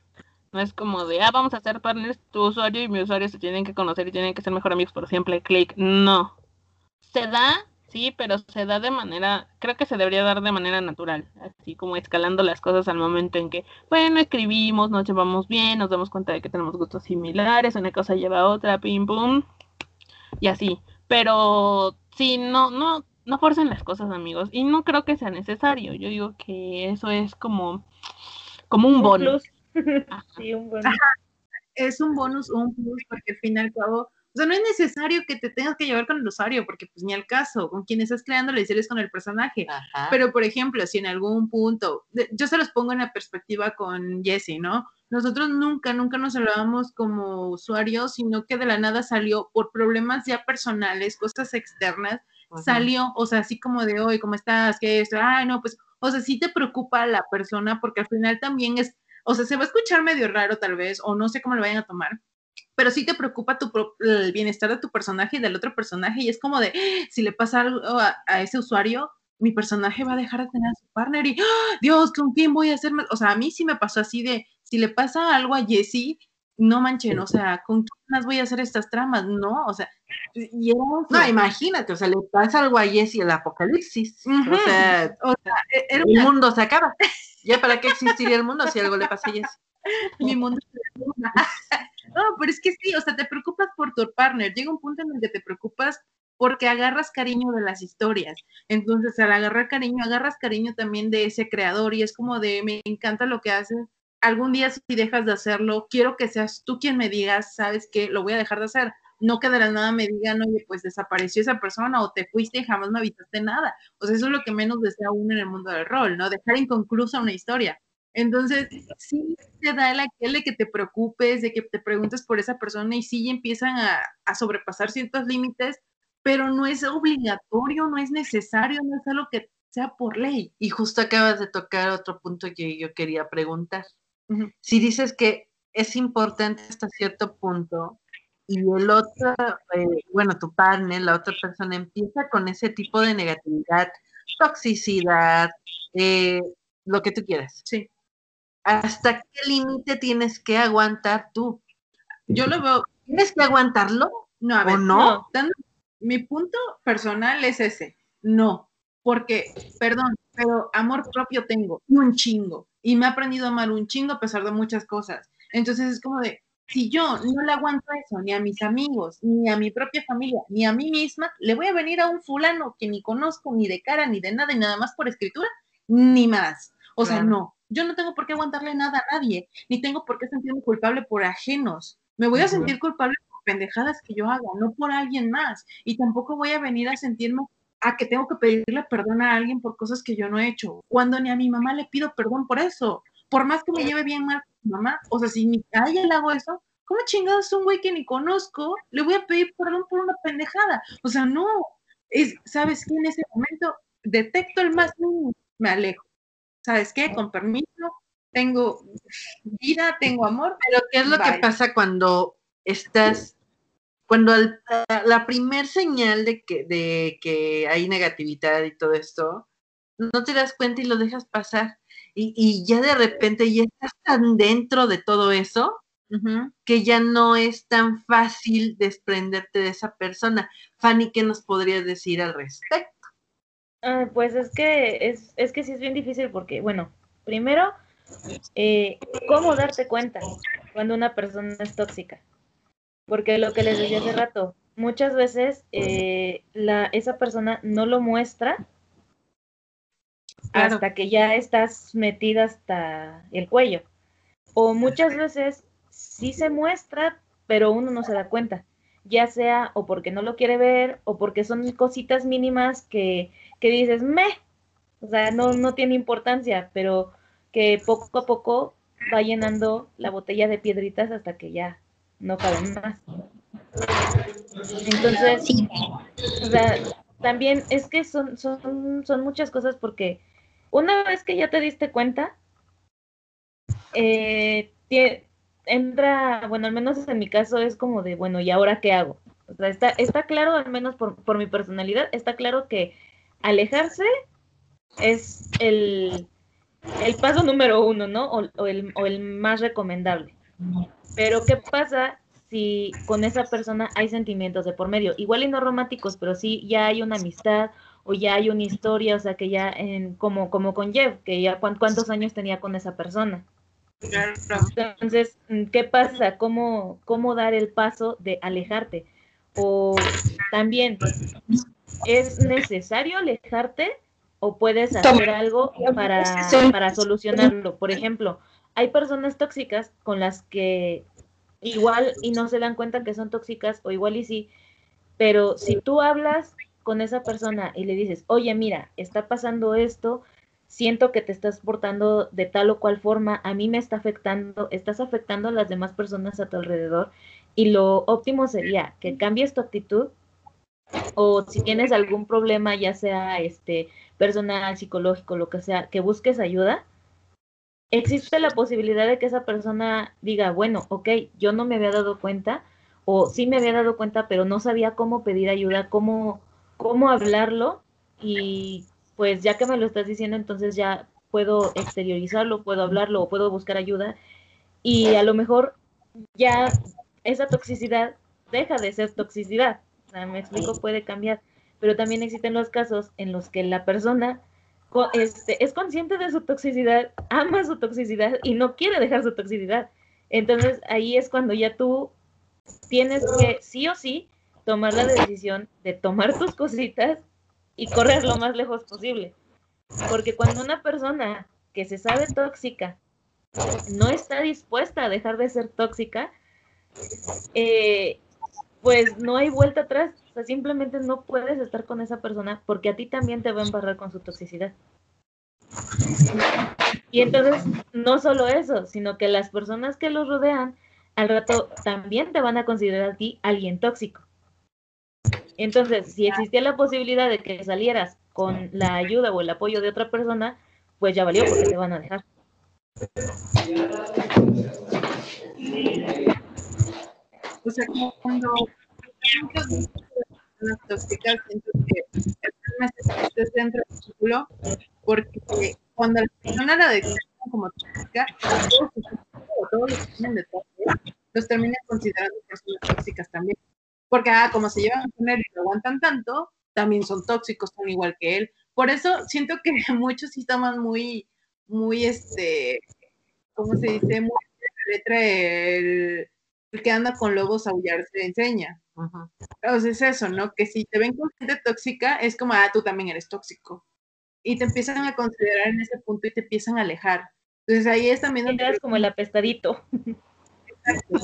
No es como de, ah, vamos a ser partners, tu usuario y mi usuario se tienen que conocer y tienen que ser mejor amigos por siempre, clic. No. Se da Sí, pero se da de manera, creo que se debería dar de manera natural, así como escalando las cosas al momento en que, bueno, escribimos, nos llevamos bien, nos damos cuenta de que tenemos gustos similares, una cosa lleva a otra, pim pum, y así. Pero sí, no, no, no forcen las cosas, amigos, y no creo que sea necesario. Yo digo que eso es como, como un, bonus. sí, un bonus. Es un bonus, un plus, porque al fin y al cabo o sea, no es necesario que te tengas que llevar con el usuario, porque pues ni al caso, con quien estás creando la historia es con el personaje. Pero, por ejemplo, si en algún punto, yo se los pongo en la perspectiva con Jesse, ¿no? Nosotros nunca, nunca nos hablábamos como usuarios, sino que de la nada salió por problemas ya personales, cosas externas, salió, o sea, así como de hoy, ¿cómo estás? ¿Qué es? Ay, no, pues, o sea, sí te preocupa la persona, porque al final también es, o sea, se va a escuchar medio raro tal vez, o no sé cómo lo vayan a tomar, pero sí te preocupa tu, el bienestar de tu personaje y del otro personaje y es como de, si le pasa algo a, ese usuario, mi personaje va a dejar de tener a su partner y. Dios, ¿con quién voy a hacer más? O sea, a mí sí me pasó así de, si le pasa algo a Jessie, no manchen, o sea, ¿con quién más voy a hacer estas tramas? No, o sea, y no, imagínate, o sea, le pasa algo a Jessie el apocalipsis, o sea, e, el mundo se acaba. ¿Ya para qué existiría el mundo si algo le pasa a Jessie? Mi mundo no, pero es que sí, o sea, te preocupas por tu partner. Llega un punto en el que te preocupas porque agarras cariño de las historias. Entonces, al agarrar cariño, agarras cariño también de ese creador y es como de, me encanta lo que haces. Algún día si dejas de hacerlo, quiero que seas tú quien me digas, sabes que lo voy a dejar de hacer. No que de la nada me digan, oye, pues desapareció esa persona o te fuiste y jamás me avisaste nada. O sea, eso es lo que menos desea uno en el mundo del rol, ¿no? Dejar inconclusa una historia. Entonces, sí te da el aquel de que te preocupes, de que te preguntes por esa persona y sí empiezan a, sobrepasar ciertos límites, pero no es obligatorio, no es necesario, no es algo que sea por ley. Y justo acabas de tocar otro punto que yo quería preguntar. Si dices que es importante hasta cierto punto y el otro, eh, bueno, tu partner, la otra persona empieza con ese tipo de negatividad, toxicidad, eh, lo que tú quieras. Sí. ¿hasta qué límite tienes que aguantar tú? Yo lo veo. ¿Tienes que aguantarlo No, a ver, ¿O no? dando- mi punto personal es ese. No, porque, perdón, pero amor propio tengo y un chingo. Y me he aprendido a amar un chingo a pesar de muchas cosas. Entonces es como de, si yo no le aguanto eso ni a mis amigos, ni a mi propia familia, ni a mí misma, le voy a venir a un fulano que ni conozco ni de cara, ni de nada, y nada más por escritura, ni más. O sea, no, yo no tengo por qué aguantarle nada a nadie, ni tengo por qué sentirme culpable por ajenos. Me voy a sentir culpable por pendejadas que yo haga, no por alguien más. Y tampoco voy a venir a sentirme a que tengo que pedirle perdón a alguien por cosas que yo no he hecho, cuando ni a mi mamá le pido perdón por eso. Por más que me lleve bien mal mamá, o sea, si ni a ella le hago eso, ¿cómo chingados un güey que ni conozco le voy a pedir perdón por una pendejada? O sea, no. Es, ¿Sabes qué? En ese momento detecto el más mínimo, me alejo. ¿Sabes qué? Con permiso, tengo vida, tengo amor. Pero ¿qué es lo que pasa cuando estás, cuando al- la, la primer señal de que, de que hay negatividad y todo esto, no te das cuenta y lo dejas pasar? Y, y ya de repente ya estás tan dentro de todo eso que ya no es tan fácil desprenderte de esa persona. Fanny, ¿qué nos podrías decir al respecto? Ah, pues es que es, es que sí es bien difícil porque, bueno, primero, eh, ¿cómo darte cuenta cuando una persona es tóxica? Porque lo que les decía hace rato, muchas veces eh, la, esa persona no lo muestra Claro. hasta que ya estás metida hasta el cuello. O muchas veces sí se muestra, pero uno no se da cuenta. Ya sea o porque no lo quiere ver o porque son cositas mínimas que, que dices, me, o sea, no, no tiene importancia, pero que poco a poco va llenando la botella de piedritas hasta que ya no caben más. Entonces, o sea, también es que son, son, son muchas cosas porque una vez que ya te diste cuenta, eh, entra, bueno, al menos en mi caso es como de, bueno, ¿y ahora qué hago? O sea, está, está claro, al menos por, por mi personalidad, está claro que alejarse es el, el paso número uno, ¿no? O, o el, o el más recomendable. Pero ¿qué pasa si con esa persona hay sentimientos de por medio? Igual y no románticos, pero sí ya hay una amistad o ya hay una historia, o sea, que ya, en, como, como con Jeff, que ya cuán- cuántos años tenía con esa persona. Entonces, mm, ¿qué pasa? ¿Cómo, ¿Cómo dar el paso de alejarte? O también, ¿es necesario alejarte o puedes hacer algo para, para solucionarlo? Por ejemplo, hay personas tóxicas con las que igual y no se dan cuenta que son tóxicas o igual y sí, pero si tú hablas con esa persona y le dices, oye, mira, está pasando esto, siento que te estás portando de tal o cual forma, a mí me está afectando, estás afectando a las demás personas a tu alrededor y lo óptimo sería que cambies tu actitud o si tienes algún problema, ya sea este personal, psicológico, lo que sea, que busques ayuda, existe la posibilidad de que esa persona diga, bueno, ok, yo no me había dado cuenta, o sí me había dado cuenta, pero no sabía cómo pedir ayuda, cómo, cómo hablarlo, y pues ya que me lo estás diciendo, entonces ya puedo exteriorizarlo, puedo hablarlo, o puedo buscar ayuda, y a lo mejor ya esa toxicidad deja de ser toxicidad. O sea, me explico, puede cambiar. Pero también existen los casos en los que la persona este, es consciente de su toxicidad, ama su toxicidad y no quiere dejar su toxicidad. Entonces ahí es cuando ya tú tienes que sí o sí tomar la decisión de tomar tus cositas y correr lo más lejos posible. Porque cuando una persona que se sabe tóxica no está dispuesta a dejar de ser tóxica, eh, pues no hay vuelta atrás. O sea, simplemente no puedes estar con esa persona porque a ti también te va a embarrar con su toxicidad. Y entonces, no solo eso, sino que las personas que los rodean al rato también te van a considerar a ti alguien tóxico. Entonces, si existía la posibilidad de que salieras con la ayuda o el apoyo de otra persona, pues ya valió porque te van a dejar. O sea, como cuando las personas tóxicas, siento que el problema es que estés dentro del círculo, porque cuando la persona la declaran como tóxica, todos los que tienen de él, los terminan considerando personas tóxicas también. Porque ah, como se llevan con él y lo aguantan tanto, también son tóxicos, son igual que él. Por eso siento que muchos sí toman muy, muy, este, ¿cómo se dice? Muy la letra el, que anda con lobos aullar se enseña. Entonces es eso, ¿no? Que si te ven con gente tóxica, es como, ah, tú también eres tóxico. Y te empiezan a considerar en ese punto y te empiezan a alejar. Entonces ahí es también donde... Eres como el apestadito. Exacto,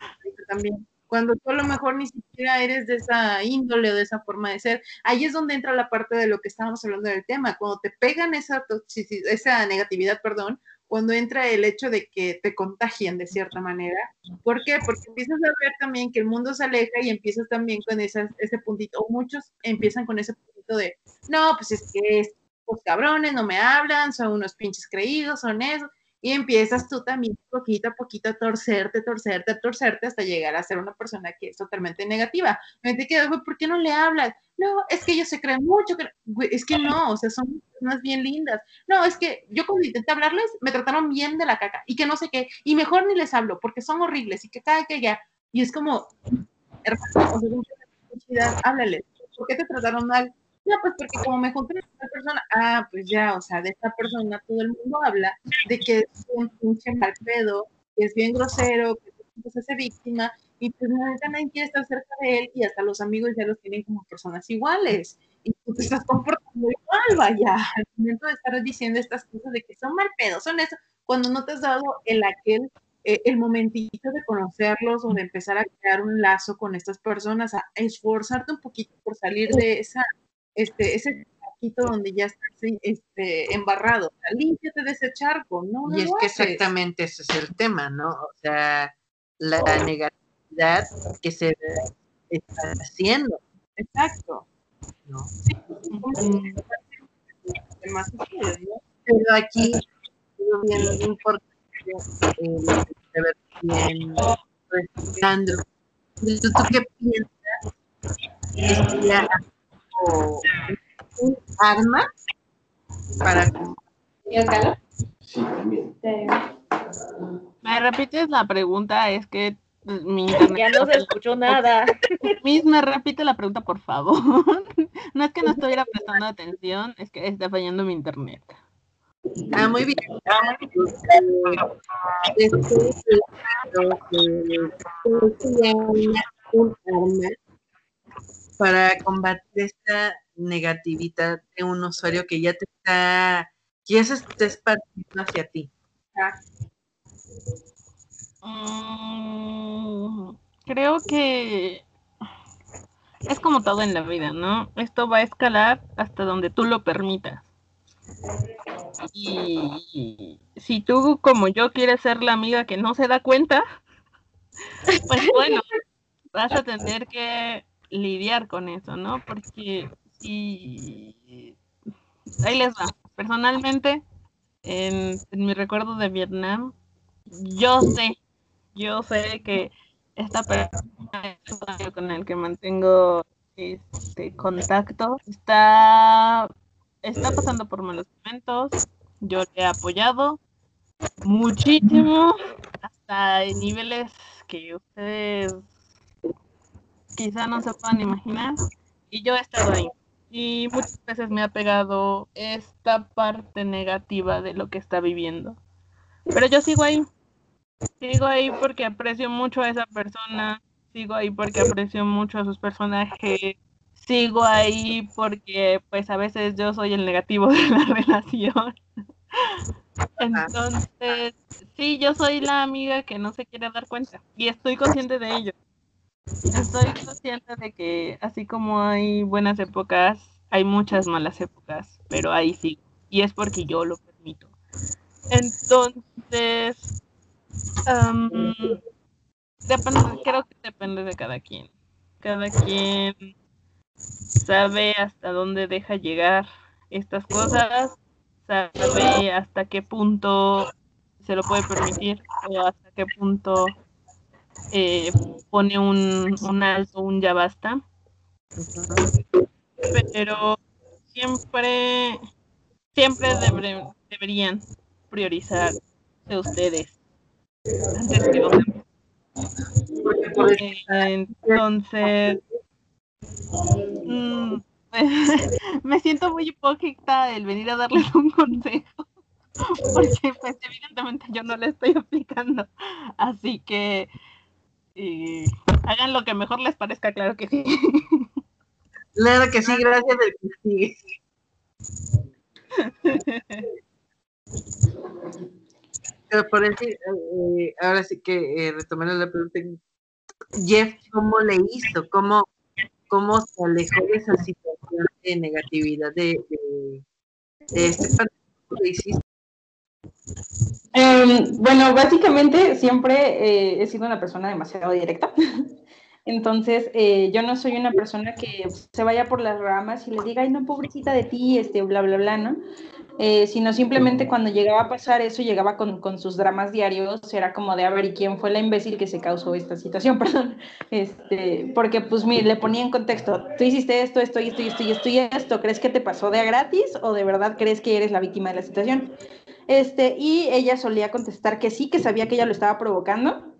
también. Cuando tú a lo mejor ni siquiera eres de esa índole o de esa forma de ser, ahí es donde entra la parte de lo que estábamos hablando del tema. Cuando te pegan esa, esa negatividad, perdón, cuando entra el hecho de que te contagien de cierta manera. ¿Por qué? Porque empiezas a ver también que el mundo se aleja y empiezas también con ese puntito, o muchos empiezan con ese puntito de, no, pues es que estos cabrones no me hablan, son unos pinches creídos, son eso y empiezas tú también poquito a poquito a torcerte, torcerte, torcerte hasta llegar a ser una persona que es totalmente negativa. Me te quedas, ¿por qué no le hablas? No, es que ellos se creen mucho, es que no, o sea, son personas bien lindas. No, es que yo cuando intenté hablarles, me trataron bien de la caca y que no sé qué, y mejor ni les hablo porque son horribles y que cada que ya, y es como, hermano, háblales, ¿por qué te trataron mal? No, pues porque como me junté con esta persona, ah, pues ya, o sea, de esta persona todo el mundo habla de que es un pinche mal pedo, que es bien grosero, que se hace víctima, y pues nadie quiere estar cerca de él, y hasta los amigos ya los tienen como personas iguales, y tú te estás comportando igual, vaya, al momento de estar diciendo estas cosas de que son mal pedo, son eso, cuando no te has dado el aquel eh, el momentito de conocerlos o de empezar a crear un lazo con estas personas, a esforzarte un poquito por salir de esa este, ese charquito donde ya estás este, embarrado. Límpiate de ese charco, ¿no? y es que exactamente ese es el tema, ¿no? O sea, la negatividad que se está haciendo. Exacto. ¿no? Sí, Pero aquí bien importante eh, saber bien, Alejandro, ¿tú, ¿tú qué piensas? Un arma para... Sí, también. ¿Me repites la pregunta? Es que mi internet... Ya no se escuchó nada. Miss, me repite la pregunta, por favor. No es que no estuviera prestando atención, es que está fallando mi internet. Ah, muy bien. un arma para combatir esta negatividad de un usuario que ya te está, que ya se está hacia ti? Mm, creo que es como todo en la vida, ¿no? Esto va a escalar hasta donde tú lo permitas. Y si tú, como yo, quieres ser la amiga que no se da cuenta, pues bueno, vas a tener que lidiar con eso, ¿no? Porque si... Ahí les va. Personalmente, en, mi recuerdo de Vietnam, yo sé, yo sé que esta persona con el que mantengo este contacto está, está pasando por malos momentos. Yo le he apoyado muchísimo hasta niveles que ustedes quizá no se puedan imaginar. Y yo he estado ahí. Y muchas veces me ha pegado esta parte negativa de lo que está viviendo. Pero yo sigo ahí. Sigo ahí porque aprecio mucho a esa persona. Sigo ahí porque aprecio mucho a sus personajes. Sigo ahí porque pues a veces yo soy el negativo de la relación. Entonces, sí, yo soy la amiga que no se quiere dar cuenta y estoy consciente de ello. Estoy consciente de que así como hay buenas épocas, hay muchas malas épocas, pero ahí sí. Y es porque yo lo permito. Entonces, creo que depende de cada quien. Cada quien sabe hasta dónde deja llegar estas cosas, sabe hasta qué punto se lo puede permitir o hasta qué punto eh, pone un, un, alto, un ya basta. Pero siempre, siempre deberían priorizar de ustedes antes que Entonces, mm, me siento muy hipócrita el venir a darles un consejo, porque pues evidentemente yo no le estoy aplicando, así que hagan lo que mejor les parezca, claro que sí. Claro que sí, gracias del que sigue. Pero por eso, eh, ahora sí que eh, retomando la pregunta, Jeff, ¿cómo le hizo? ¿Cómo, cómo se alejó de esa situación de negatividad de, de, este hiciste? Em, bueno, básicamente siempre eh, he sido una persona demasiado directa. Entonces, eh, yo no soy una persona que se vaya por las ramas y le diga, ay, no, pobrecita de ti, este, bla, bla, bla, ¿no? Eh, sino simplemente cuando llegaba a pasar eso, llegaba con, con, sus dramas diarios, era como de, a ver, ¿y quién fue la imbécil que se causó esta situación? Perdón, este, porque pues mire, le ponía en contexto, tú hiciste esto, esto esto esto y esto y esto, ¿crees que te pasó de a gratis o de verdad crees que eres la víctima de la situación? Este, y ella solía contestar que sí, que sabía que ella lo estaba provocando,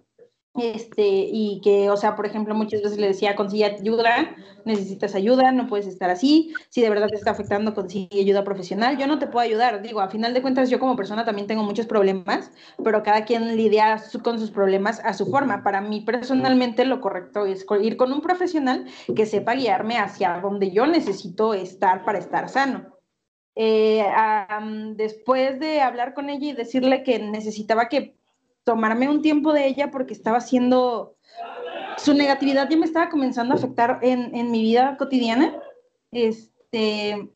este, y que, o sea, por ejemplo, muchas veces le decía, consigue ayuda, necesitas ayuda, no puedes estar así, si de verdad te está afectando, consigue ayuda profesional, yo no te puedo ayudar, digo, a final de cuentas yo como persona también tengo muchos problemas, pero cada quien lidia con sus problemas a su forma. Para mí personalmente lo correcto es ir con un profesional que sepa guiarme hacia donde yo necesito estar para estar sano. Eh, después de hablar con ella y decirle que necesitaba que tomarme un tiempo de ella porque estaba haciendo, su negatividad ya me estaba comenzando a afectar en, en mi vida cotidiana. Este,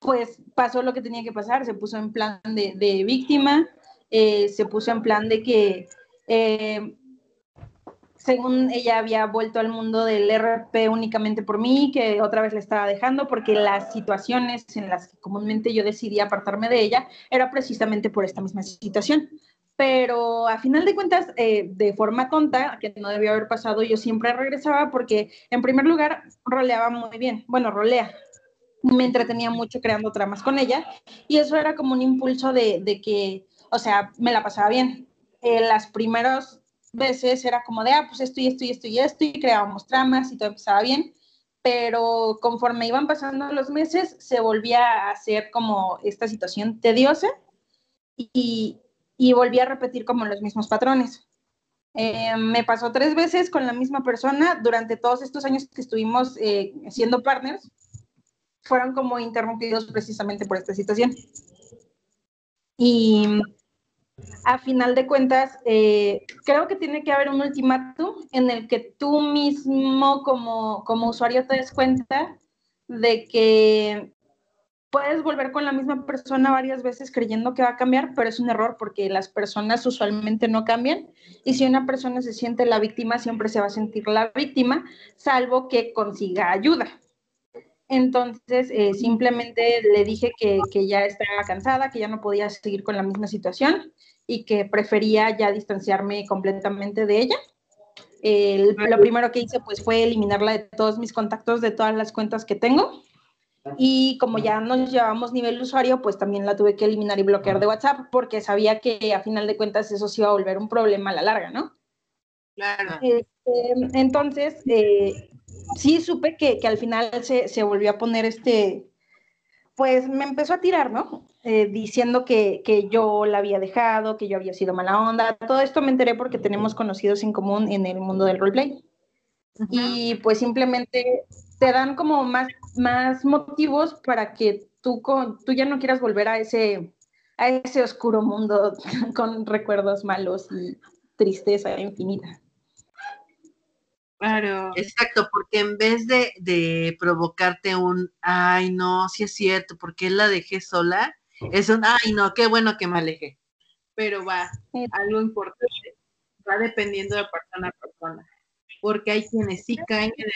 pues pasó lo que tenía que pasar, se puso en plan de, de víctima, eh, se puso en plan de que, eh, según ella había vuelto al mundo del RP únicamente por mí, que otra vez le estaba dejando, porque las situaciones en las que comúnmente yo decidí apartarme de ella era precisamente por esta misma situación pero a final de cuentas, eh, de forma tonta, que no debió haber pasado, yo siempre regresaba porque, en primer lugar, roleaba muy bien. Bueno, rolea. Me entretenía mucho creando tramas con ella y eso era como un impulso de, que, o sea, me la pasaba bien. Eh, las primeras veces era como de, ah, pues esto y esto y esto y esto y creábamos tramas y todo empezaba bien, pero conforme iban pasando los meses se volvía a hacer como esta situación tediosa y, y volví a repetir como los mismos patrones. Eh, me pasó tres veces con la misma persona durante todos estos años que estuvimos eh, siendo partners. Fueron como interrumpidos precisamente por esta situación. Y a final de cuentas, eh, creo que tiene que haber un ultimátum en el que tú mismo como, como usuario te des cuenta de que puedes volver con la misma persona varias veces creyendo que va a cambiar, pero es un error porque las personas usualmente no cambian y si una persona se siente la víctima, siempre se va a sentir la víctima, salvo que consiga ayuda. Entonces, eh, simplemente le dije que, que, ya estaba cansada, que ya no podía seguir con la misma situación y que prefería ya distanciarme completamente de ella. lo primero que hice pues fue eliminarla de todos mis contactos, de todas las cuentas que tengo y como ya nos llevamos nivel usuario, pues también la tuve que eliminar y bloquear de WhatsApp porque sabía que a final de cuentas eso se iba a volver un problema a la larga, ¿no? Claro. Este, entonces, eh, sí supe que, que al final se, se, volvió a poner este, pues me empezó a tirar, ¿no? Eh, diciendo que, que, yo la había dejado, que yo había sido mala onda. Todo esto me enteré porque tenemos conocidos en común en el mundo del roleplay. Y pues simplemente te dan como más, más motivos para que tú, con, tú ya no quieras volver a ese, a ese oscuro mundo con recuerdos malos y tristeza infinita. Claro. Exacto, porque en vez de, de, provocarte un, ay, no, sí es cierto, porque la dejé sola, es un, ay, no, qué bueno que me alejé. Pero va, algo importante, va dependiendo de persona a persona porque hay quienes sí caen en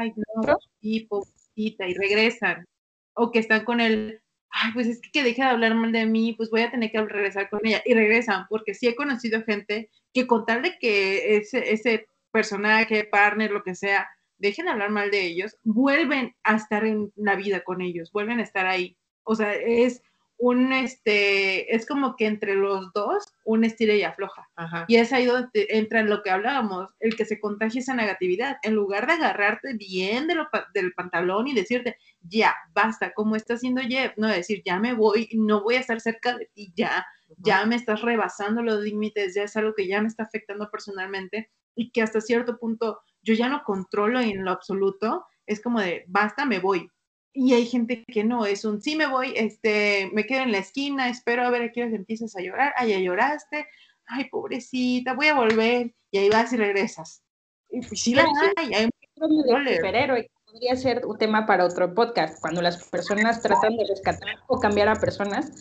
el, y y regresan, o que están con el, ay, pues es que, que deje de hablar mal de mí, pues voy a tener que regresar con ella, y regresan, porque sí he conocido gente que con tal de que ese, ese personaje, partner, lo que sea, dejen de hablar mal de ellos, vuelven a estar en la vida con ellos, vuelven a estar ahí. O sea, es un, este, es como que entre los dos, un estira y afloja. Ajá. Y es ahí donde entra en lo que hablábamos, el que se contagia esa negatividad. En lugar de agarrarte bien de lo del pantalón y decirte, ya, basta, como está haciendo Jeff, no decir, ya me voy, no voy a estar cerca de ti, ya, ya me estás rebasando los límites, ya es algo que ya me está afectando personalmente y que hasta cierto punto yo ya no controlo en lo absoluto, es como de, basta, me voy. Y hay gente que no, es un, sí me voy, este, me quedo en la esquina, espero a ver a qué hora empiezas a llorar, ah, ya lloraste, ay, pobrecita, voy a volver, y ahí vas y regresas. Y pues sí la hay, hay Roller. superhéroe, podría ser un tema para otro podcast, cuando las personas tratan de rescatar o cambiar a personas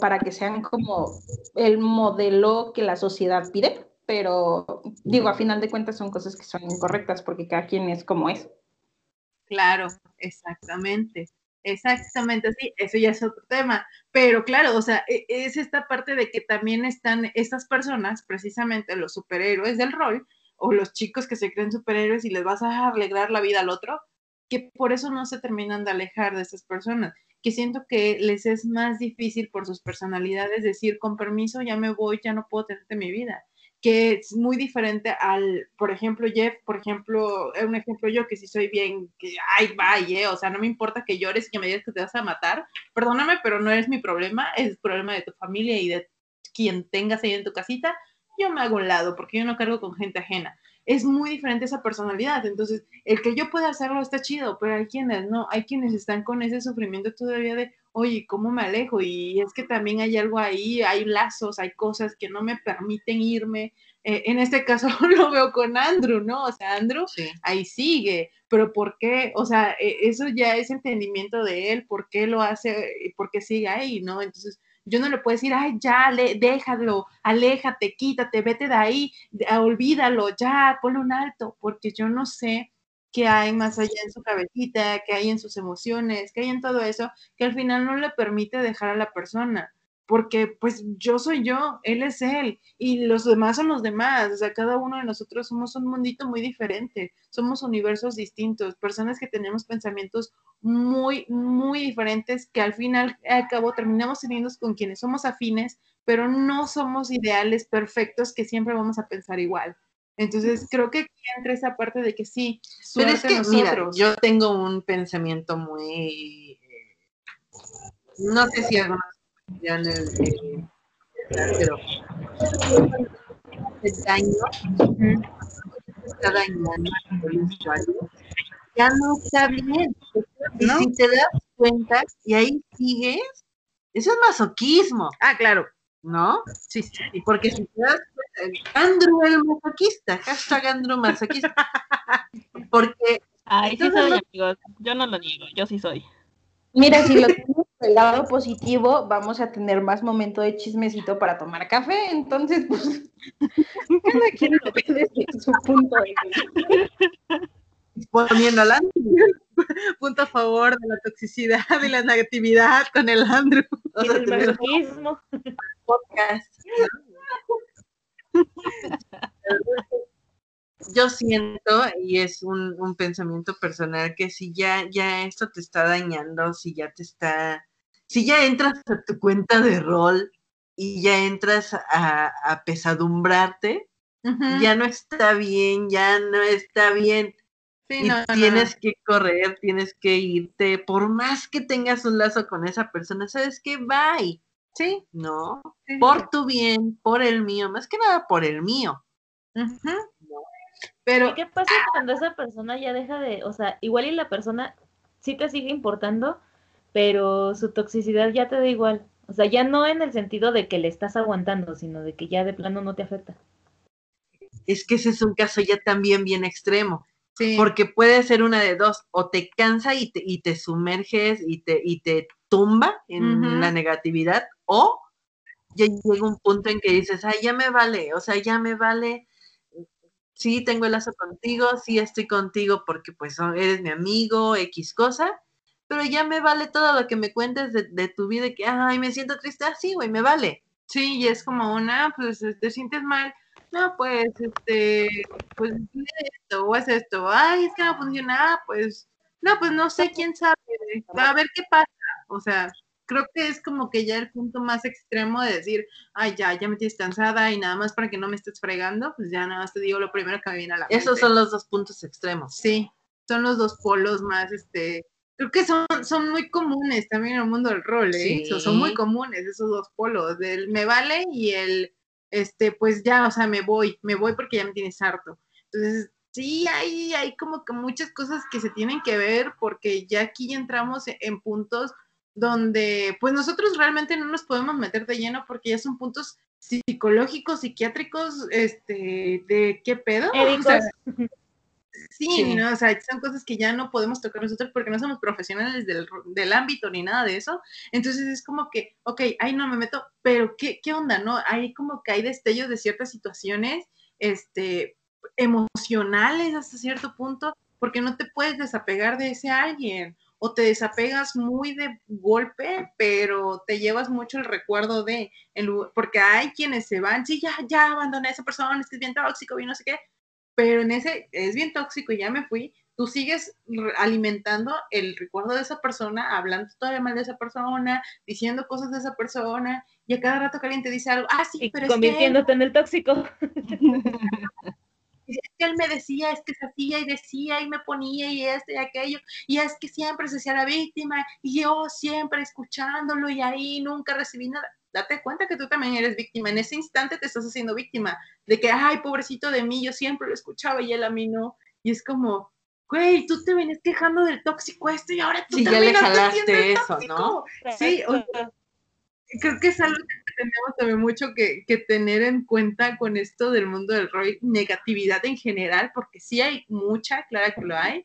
para que sean como el modelo que la sociedad pide, pero digo, a final de cuentas son cosas que son incorrectas porque cada quien es como es. Claro, exactamente. Exactamente, sí, eso ya es otro tema. Pero claro, o sea, e- es esta parte de que también están estas personas, precisamente los superhéroes del rol, o los chicos que se creen superhéroes y les vas a alegrar la vida al otro, que por eso no se terminan de alejar de esas personas, que siento que les es más difícil por sus personalidades decir, con permiso, ya me voy, ya no puedo tenerte en mi vida que es muy diferente al, por ejemplo, Jeff, por ejemplo, es un ejemplo yo que sí soy bien, que, ay, vaya, eh, o sea, no me importa que llores y que me digas que te vas a matar, perdóname, pero no es mi problema, es el problema de tu familia y de quien tengas ahí en tu casita, yo me hago un lado, porque yo no cargo con gente ajena. Es muy diferente esa personalidad, entonces, el que yo pueda hacerlo está chido, pero hay quienes no, hay quienes están con ese sufrimiento todavía de, oye, ¿cómo me alejo? Y es que también hay algo ahí, hay lazos, hay cosas que no me permiten irme. Eh, en este caso lo veo con Andrew, ¿no? O sea, Andrew Sí. ahí sigue, pero ¿por qué? O sea, eh, eso ya es entendimiento de él, ¿por qué lo hace? y ¿Por qué sigue ahí, no? Entonces, yo no le puedo decir, ay, ya, le, déjalo, aléjate, quítate, vete de ahí, ah, olvídalo, ya, ponle un alto, porque yo no sé qué hay más allá en su cabecita, qué hay en sus emociones, qué hay en todo eso, que al final no le permite dejar a la persona, porque pues yo soy yo, él es él, y los demás son los demás, o sea, cada uno de nosotros somos un mundito muy diferente, somos universos distintos, personas que tenemos pensamientos muy, muy diferentes, que al final, al cabo, terminamos teniendo con quienes somos afines, pero no somos ideales perfectos que siempre vamos a pensar igual. Entonces, creo que aquí entra esa parte de que sí, Pero es que, mira, nosotros. yo tengo un pensamiento muy. eh, no sé si algunos ya en el. eh, pero. El daño está dañando al usuario. Ya no está bien. Y ¿No? si te das cuenta y ahí sigues, eso es masoquismo, Ah, claro. ¿no? Sí, sí, sí. Porque si te das cuenta, Andrew el masoquista, hashtag Andrew masoquista. Porque Ay, sí soy, no- amigos. Yo no lo niego, yo sí soy. Mira, si lo tenemos del lado positivo, vamos a tener más momento de chismecito para tomar café, entonces, pues, cada quien lo ve desde su punto de vista. poniendo al Andrew, Punto a favor de la toxicidad y la negatividad con el Andrew. o Y sea, el masoquismo. podcast. Yo siento, y es un, un pensamiento personal, que si ya, ya esto te está dañando, si ya te está, si ya entras a tu cuenta de rol y ya entras a, a pesadumbrarte, ya no está bien, ya no está bien. Sí, y no, no, no. tienes que correr, tienes que irte, por más que tengas un lazo con esa persona, ¿sabes qué? Bye. Sí, ¿No? sí, Por tu bien, por el mío, más que nada por el mío. Pero ¿Y qué pasa cuando esa persona ya deja de, o sea, igual y la persona sí te sigue importando, pero su toxicidad ya te da igual? O sea, ya no en el sentido de que le estás aguantando, sino de que ya de plano no te afecta. Es que ese es un caso ya también bien extremo, sí, porque puede ser una de dos, o te cansa y te, y te sumerges y te, y te tumba en la negatividad, o ya llega un punto en que dices, ay, ya me vale, o sea, ya me vale, sí tengo el lazo contigo, sí estoy contigo porque pues eres mi amigo, X cosa, pero ya me vale todo lo que me cuentes de, tu vida, que, ay, me siento triste, así, güey, me vale. sí, y es como una, pues te sientes mal. No, pues, este, pues esto o haz esto. Ay, es que no funciona. Ah, pues, no, pues no sé quién sabe. A ver qué pasa. O sea, creo que es como que ya el punto más extremo de decir, ay, ya, ya me tienes cansada y nada más para que no me estés fregando, pues ya nada más te digo lo primero que me viene a la mente. Esos son los dos puntos extremos. Sí, son los dos polos más, este, creo que son, son muy comunes también en el mundo del rol, ¿eh? Sí. So- Son muy comunes esos dos polos, del me vale y el, este, pues ya, o sea, me voy, me voy porque ya me tienes harto. Entonces, sí, hay, hay como que muchas cosas que se tienen que ver porque ya aquí ya entramos en, en puntos donde, pues nosotros realmente no nos podemos meter de lleno porque ya son puntos psicológicos, psiquiátricos, este, de qué pedo. O sea, Médicos. Sí, Sí. ¿no? O sea, son cosas que ya no podemos tocar nosotros porque no somos profesionales del, del ámbito ni nada de eso. Entonces es como que, ok, ahí no me meto, pero ¿qué, qué onda, no? Hay como que hay destellos de ciertas situaciones, este, emocionales hasta cierto punto, porque no te puedes desapegar de ese alguien. O te desapegas muy de golpe, pero te llevas mucho el recuerdo de, porque hay quienes se van, sí, ya, ya abandoné a esa persona, es que es bien tóxico, bien no sé qué, pero en ese es bien tóxico y ya me fui, tú sigues alimentando el recuerdo de esa persona, hablando todavía mal de esa persona, diciendo cosas de esa persona, y a cada rato que alguien te dice algo, ah, sí, Y pero es que, convirtiéndote en el tóxico. es que él me decía, es que se hacía y decía y me ponía y este y aquello, y es que siempre se hacía la víctima, y yo siempre escuchándolo y ahí nunca recibí nada. Date cuenta que tú también eres víctima. En ese instante te estás haciendo víctima de que, ay, pobrecito de mí, yo siempre lo escuchaba y él a mí no. Y es como, güey, tú te venías quejando del tóxico este y ahora tú Sí, ya le jalaste eso, tóxico. ¿no? Sí, o sea, creo que es algo que tenemos también mucho que, que tener en cuenta con esto del mundo del rol, negatividad en general, porque sí hay mucha, claro que lo hay,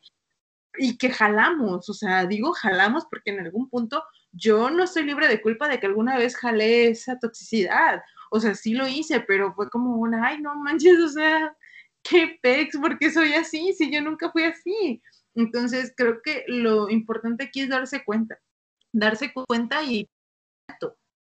y que jalamos, o sea, digo jalamos porque en algún punto yo no estoy libre de culpa de que alguna vez jalé esa toxicidad, o sea, sí lo hice, pero fue como una, ay, no manches, o sea, qué pex, porque soy así, si yo nunca fui así. Entonces, creo que lo importante aquí es darse cuenta, darse cuenta y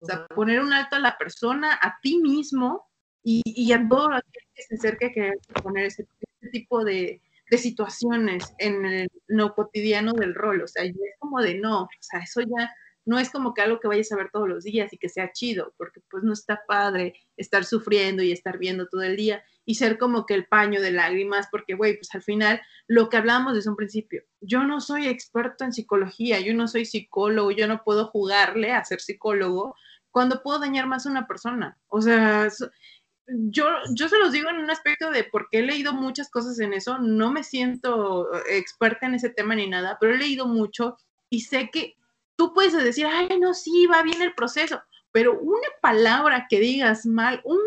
o sea, poner un alto a la persona, a ti mismo y, a todo aquel que se acerque a querer poner ese, tipo de, de situaciones en el no cotidiano del rol, o sea, es como de no, o sea, eso ya no es como que algo que vayas a ver todos los días y que sea chido, porque pues no está padre estar sufriendo y estar viendo todo el día y ser como que el paño de lágrimas, porque güey, pues al final lo que hablamos desde un principio, yo no soy experto en psicología, yo no soy psicólogo, yo no puedo jugarle a ser psicólogo cuando puedo dañar más a una persona, o sea, yo, yo se los digo en un aspecto de porque he leído muchas cosas en eso, no me siento eh, experta en ese tema ni nada, pero he leído mucho y sé que tú puedes decir, ay, no, sí, va bien el proceso, pero una palabra que digas mal, un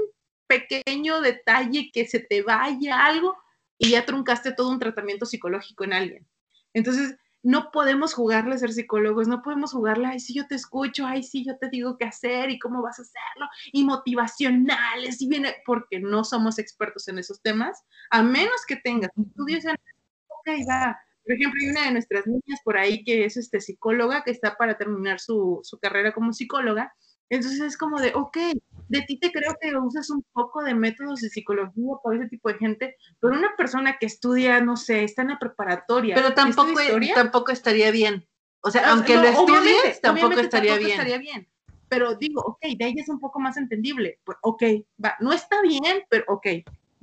pequeño detalle que se te vaya algo y ya truncaste todo un tratamiento psicológico en alguien. Entonces, no podemos jugarle a ser psicólogos, no podemos jugarle, ay, sí, yo te escucho, ay, sí, yo te digo qué hacer y cómo vas a hacerlo, y motivacionales, y viene, porque no somos expertos en esos temas, a menos que tengas estudios en, ok, va. Por ejemplo, hay una de nuestras niñas por ahí que es este, psicóloga, que está para terminar su, su carrera como psicóloga, entonces es como de, ok, de ti te creo que usas un poco de métodos de psicología para ese tipo de gente, pero una persona que estudia, no sé, está en la preparatoria. Pero tampoco, historia, tampoco estaría bien. O sea, Ah, aunque no, lo estudies, tampoco estaría tampoco bien. estaría bien. Pero digo, ok, de ella es un poco más entendible. Pues, ok, va, no está bien, pero ok,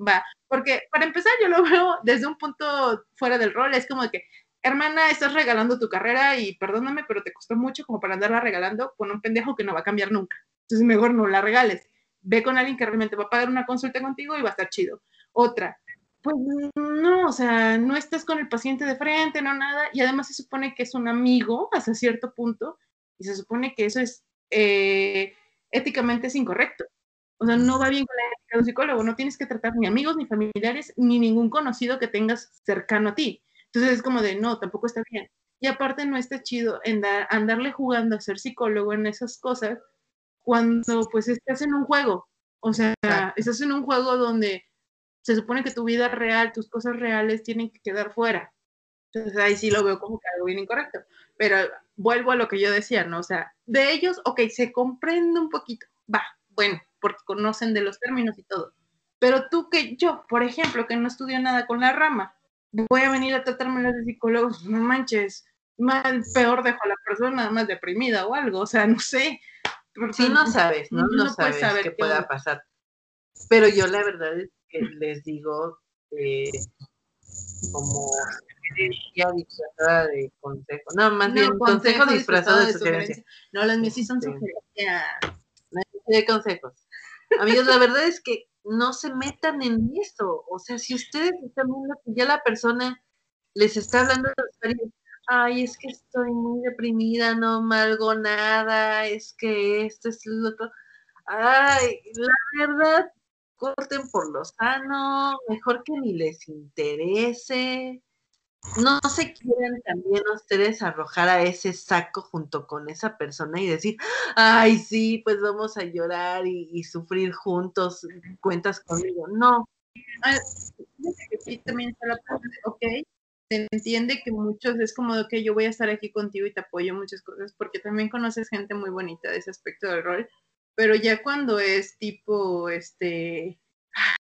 va. Porque para empezar, yo lo veo desde un punto fuera del rol, es como de que, hermana, estás regalando tu carrera y perdóname, pero te costó mucho como para andarla regalando con un pendejo que no va a cambiar nunca. Entonces, mejor no la regales. Ve con alguien que realmente va a pagar una consulta contigo y va a estar chido. Otra, pues no, o sea, no estás con el paciente de frente, no nada, y además se supone que es un amigo hasta cierto punto, y se supone que eso es eh, éticamente es incorrecto. O sea, no va bien con la ética de un psicólogo, no tienes que tratar ni amigos, ni familiares, ni ningún conocido que tengas cercano a ti. Entonces es como de, no, tampoco está bien. Y aparte no está chido en dar- andarle jugando a ser psicólogo en esas cosas cuando pues estás en un juego. O sea, estás en un juego donde se supone que tu vida real, tus cosas reales tienen que quedar fuera. Entonces ahí sí lo veo como que algo bien incorrecto. Pero vuelvo a lo que yo decía, ¿no? O sea, de ellos, ok, se comprende un poquito, va, bueno, porque conocen de los términos y todo. Pero tú que yo, por ejemplo, que no estudio nada con la rama, voy a venir a tratarme de psicólogos, no manches. más peor dejo a la persona más deprimida o algo, o sea, no sé. Sí, no sabes, ¿no? No, sabes saber qué qué pueda pasar. Pero yo la verdad es que les digo eh, como sugerencia disfrazada de consejo. No, más No, bien consejo, disfrazado de sugerencia. No, las mías sí son Este, sugerencias. de consejos. Amigos, la verdad es que no se metan en eso. O sea, si ustedes están viendo que ya la persona les está hablando de ay, es que estoy muy deprimida, no malgo nada, es que esto es lo otro. Ay, la verdad, corten por lo sano, mejor que ni les interese. No se quieren también ustedes arrojar a ese saco junto con esa persona y decir, ay, sí, pues vamos a llorar y, sufrir juntos, cuentas conmigo. No, Ah, que sí, también ok, se entiende que muchos es como que yo voy a estar aquí contigo y te apoyo en muchas cosas, porque también conoces gente muy bonita de ese aspecto del rol, pero ya cuando es tipo, este,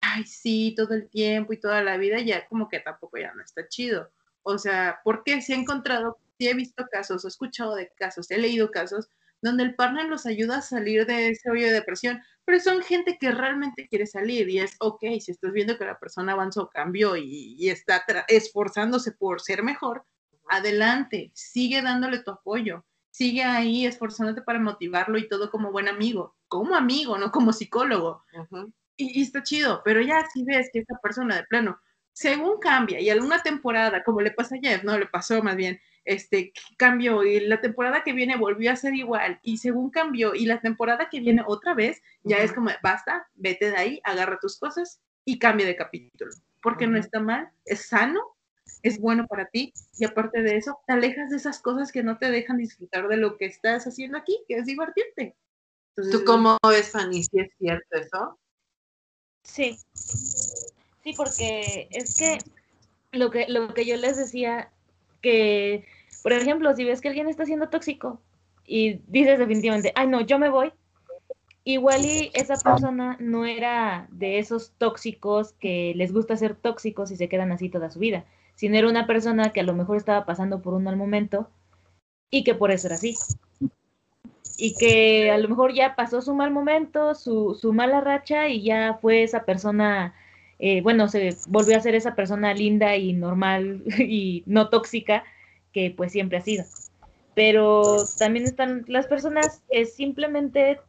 ay, sí, todo el tiempo y toda la vida, ya como que tampoco ya no está chido. O sea, porque sí he encontrado, sí he visto casos, he escuchado de casos, he leído casos donde el partner los ayuda a salir de ese hoyo de depresión, pero son gente que realmente quiere salir y es, ok, si estás viendo que la persona avanzó, cambió y, y está esforzándose por ser mejor, adelante, sigue dándole tu apoyo, sigue ahí esforzándote para motivarlo y todo como buen amigo, como amigo, no como psicólogo. ujú, Y, y está chido, pero ya si ves que esa persona de plano, según cambia y alguna temporada, como le pasa a Jeff, no le pasó más bien, este cambió y la temporada que viene volvió a ser igual y según cambió y la temporada que viene otra vez, ya es como, basta, vete de ahí, agarra tus cosas y cambia de capítulo, porque no está mal, es sano, es bueno para ti y aparte de eso, te alejas de esas cosas que no te dejan disfrutar de lo que estás haciendo aquí, que es divertirte. Entonces, ¿Tú cómo ves, Fanny? ¿Si es cierto eso? Sí. Sí, porque es que lo que lo que yo les decía que por ejemplo, si ves que alguien está siendo tóxico y dices definitivamente, "Ay, no, yo me voy." Igual y esa persona no era de esos tóxicos que les gusta ser tóxicos y se quedan así toda su vida, sino era una persona que a lo mejor estaba pasando por un mal momento y que por eso era así. Y que a lo mejor ya pasó su mal momento, su, su mala racha y ya fue esa persona, eh, bueno, se volvió a ser esa persona linda y normal y no tóxica que pues siempre ha sido. Pero también están las personas que simplemente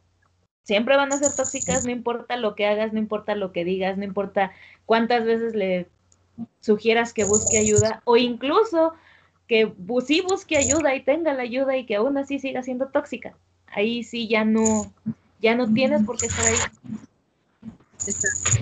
siempre van a ser tóxicas, no importa lo que hagas, no importa lo que digas, no importa cuántas veces le sugieras que busque ayuda o incluso que bu- sí busque ayuda y tenga la ayuda y que aún así siga siendo tóxica. Ahí sí ya no, ya no tienes por qué estar ahí.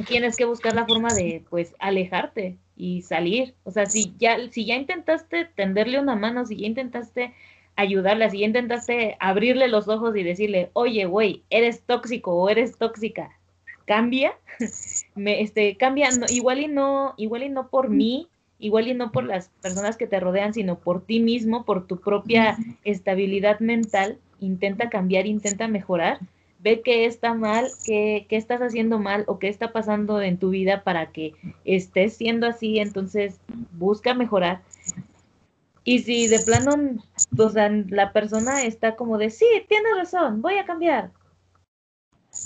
Tienes que buscar la forma de pues alejarte y salir. O sea, si ya, si ya intentaste tenderle una mano, si ya intentaste ayudarla, si ya intentaste abrirle los ojos y decirle, oye, güey, eres tóxico o eres tóxica, cambia, me, este, cambia, no, igual y no, igual y no por mí, igual y no por las personas que te rodean, sino por ti mismo, por tu propia estabilidad mental, intenta cambiar, intenta mejorar, ve qué está mal, qué, qué estás haciendo mal o qué está pasando en tu vida para que estés siendo así, entonces busca mejorar. Y si de plano, o sea, la persona está como de, sí, tienes razón, voy a cambiar.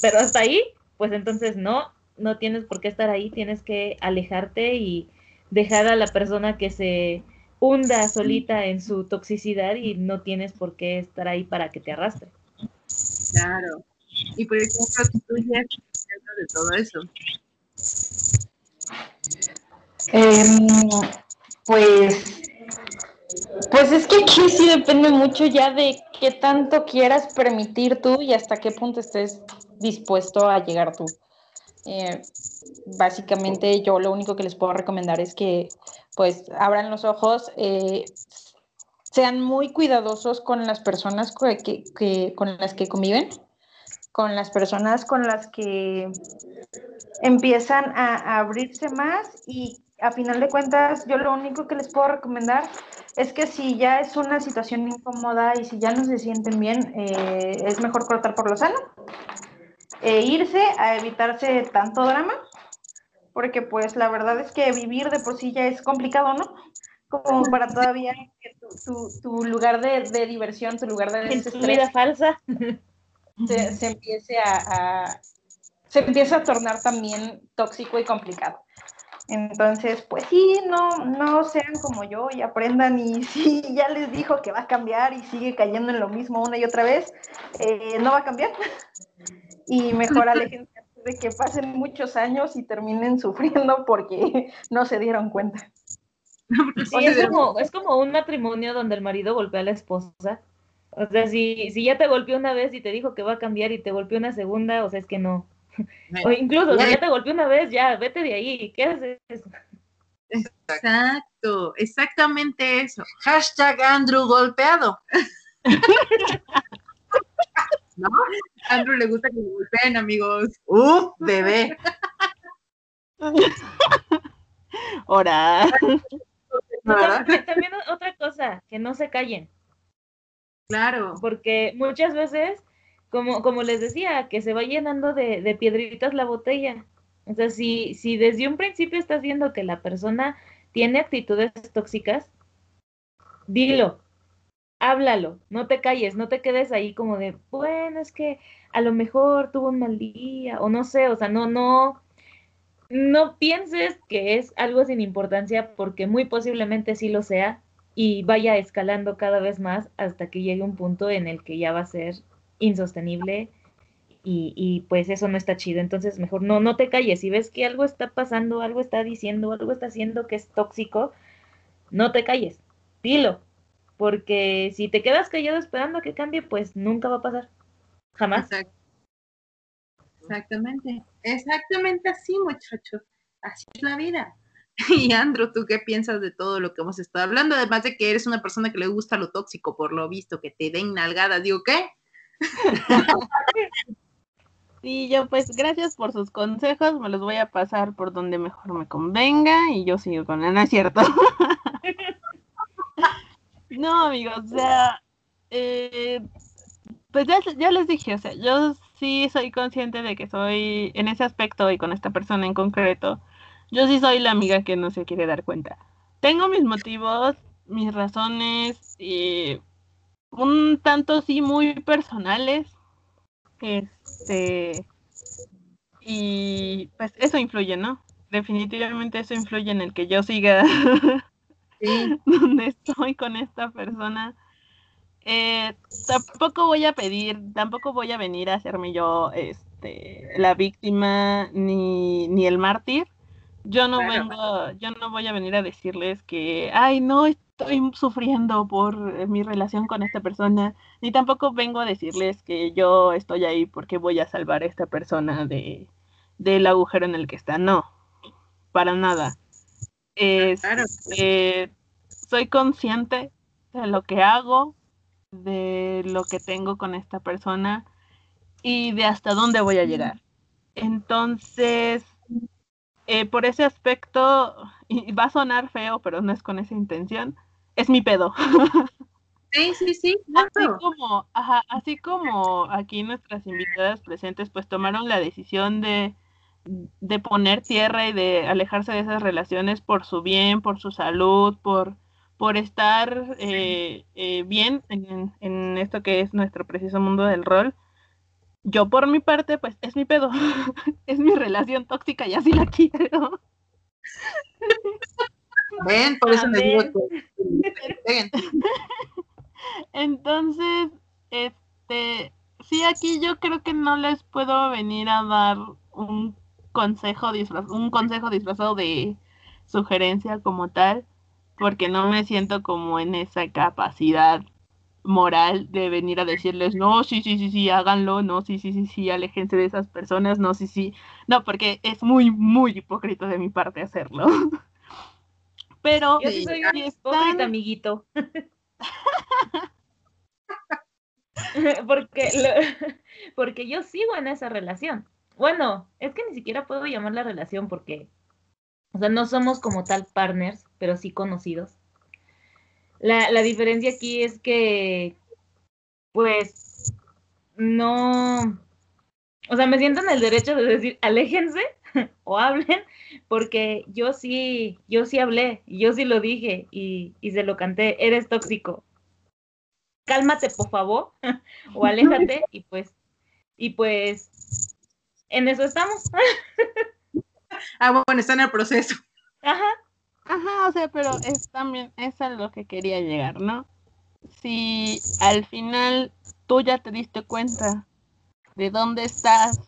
Pero hasta ahí, pues entonces no, no tienes por qué estar ahí, tienes que alejarte y dejar a la persona que se hunda solita en su toxicidad y no tienes por qué estar ahí para que te arrastre. Claro. Y por ejemplo, tú ya estás de todo eso. Em, pues, pues es que aquí sí depende mucho ya de qué tanto quieras permitir tú y hasta qué punto estés dispuesto a llegar tú. Eh, básicamente yo lo único que les puedo recomendar es que pues abran los ojos, eh, sean muy cuidadosos con las personas que, que- que- con las que conviven, con las personas con las que empiezan a, a abrirse más y a final de cuentas yo lo único que les puedo recomendar es que si ya es una situación incómoda y si ya no se sienten bien, eh, es mejor cortar por lo sano, e irse a evitarse tanto drama, porque pues la verdad es que vivir de por sí ya es complicado, ¿no? como para todavía que tu, tu- tu lugar de, de diversión, tu lugar de tu vida falsa. se, se empiece a, a- se empieza a tornar también tóxico y complicado. Entonces, pues sí, no, no sean como yo y aprendan y si ya les dijo que va a cambiar y sigue cayendo en lo mismo una y otra vez, eh, no va a cambiar. Y mejor aléjense antes de que pasen muchos años y terminen sufriendo porque no se dieron cuenta. Sí, es como, es como un matrimonio donde el marido golpea a la esposa. O sea, si, si ya te golpeó una vez y te dijo que va a cambiar y te golpeó una segunda, o sea, es que no. O incluso, si ya te golpeó una vez, ya, vete de ahí. ¿Qué haces? Exacto, exactamente eso. Hashtag Andrew golpeado. ¿No? A Andrew le gusta que lo golpeen, amigos. Uh, bebé. Ahora. También otra cosa, que no se callen. Claro. Porque muchas veces, como, como les decía, que se va llenando de, de piedritas la botella. O sea, si, si desde un principio estás viendo que la persona tiene actitudes tóxicas, dilo, háblalo, no te calles, no te quedes ahí como de, bueno, es que a lo mejor tuvo un mal día, o no sé, o sea, no, no, no pienses que es algo sin importancia porque muy posiblemente sí lo sea y vaya escalando cada vez más hasta que llegue un punto en el que ya va a ser insostenible y, y, pues eso no está chido. Entonces mejor no, no te calles. Si ves que algo está pasando, algo está diciendo, algo está haciendo que es tóxico, no te calles. Dilo. Porque si te quedas callado esperando a que cambie, pues nunca va a pasar. Jamás. Exact- Exactamente. Exactamente así, muchachos. Así es la vida. Y Andrew, ¿tú qué piensas de todo lo que hemos estado hablando? Además de que eres una persona que le gusta lo tóxico, por lo visto, que te den nalgadas. Digo, ¿qué? Sí, yo pues gracias por sus consejos, me los voy a pasar por donde mejor me convenga y yo sigo con él, no es cierto. no, amigos, o sea, eh, pues ya, ya les dije, o sea, yo sí soy consciente de que soy, en ese aspecto y con esta persona en concreto, yo sí soy la amiga que no se quiere dar cuenta. Tengo mis motivos, mis razones, y un tanto sí muy personales, este, y pues eso influye, ¿no? Definitivamente eso influye en el que yo siga Sí. donde estoy con esta persona. Eh, tampoco voy a pedir, tampoco voy a venir a hacerme yo este, la víctima ni, ni el mártir. Yo no vengo, yo no voy a venir a decirles que, ay, no, estoy sufriendo por eh, mi relación con esta persona, ni tampoco vengo a decirles que yo estoy ahí porque voy a salvar a esta persona de, del agujero en el que está. No, para nada. Es, Claro. eh, soy consciente de lo que hago, de lo que tengo con esta persona y de hasta dónde voy a llegar. Entonces, eh, por ese aspecto, y va a sonar feo, pero no es con esa intención, es mi pedo. Sí, sí, sí. Así claro. como, ajá, así como aquí nuestras invitadas presentes pues tomaron la decisión de, de poner tierra y de alejarse de esas relaciones por su bien, por su salud, por, por estar eh, eh, bien en, en esto que es nuestro preciso mundo del rol. Yo por mi parte, pues es mi pedo, es mi relación tóxica y así la quiero. Ven, por eso les digo que peguen. Entonces, este, sí, aquí yo creo que no les puedo venir a dar un consejo disfraz- un consejo disfrazado de sugerencia como tal, porque no me siento como en esa capacidad moral de venir a decirles, no, sí, sí, sí, sí, háganlo, no, sí, sí, sí, sí, aléjense de esas personas, no, sí, sí, no, porque es muy, muy hipócrita de mi parte hacerlo. Pero Yo sí soy un hipócrita, están- amiguito. porque, lo- porque yo sigo en esa relación. Bueno, es que ni siquiera puedo llamarla relación porque, o sea, no somos como tal partners, pero sí conocidos. La, la diferencia aquí es que, pues, no, o sea, me siento en el derecho de decir, aléjense o hablen, porque yo sí, yo sí hablé, yo sí lo dije y, y se lo canté, eres tóxico. Cálmate, por favor, o aléjate y pues, y pues, en eso estamos. ah, bueno, está en el proceso. Ajá. Ajá, o sea, pero es también, es a lo que quería llegar, ¿no? Si al final tú ya te diste cuenta de dónde estás,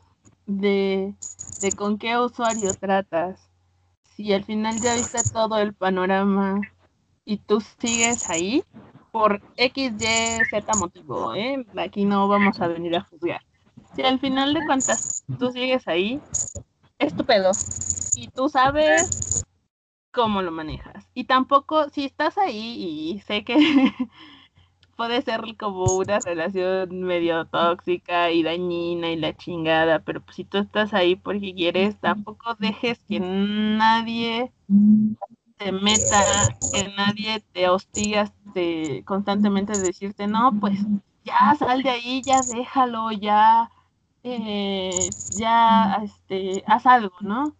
de, de con qué usuario tratas, si al final ya viste todo el panorama y tú sigues ahí, por X, Y, Z motivo, ¿eh? Aquí no vamos a venir a juzgar. Si al final de cuentas tú sigues ahí, estupendo. Y tú sabes cómo lo manejas. Y tampoco, si estás ahí y sé que puede ser como una relación medio tóxica y dañina y la chingada, pero pues si tú estás ahí porque quieres, tampoco dejes que nadie te meta, que nadie te hostiga de, constantemente decirte, no, pues ya sal de ahí, ya déjalo, ya, eh, ya, este, haz algo, ¿no?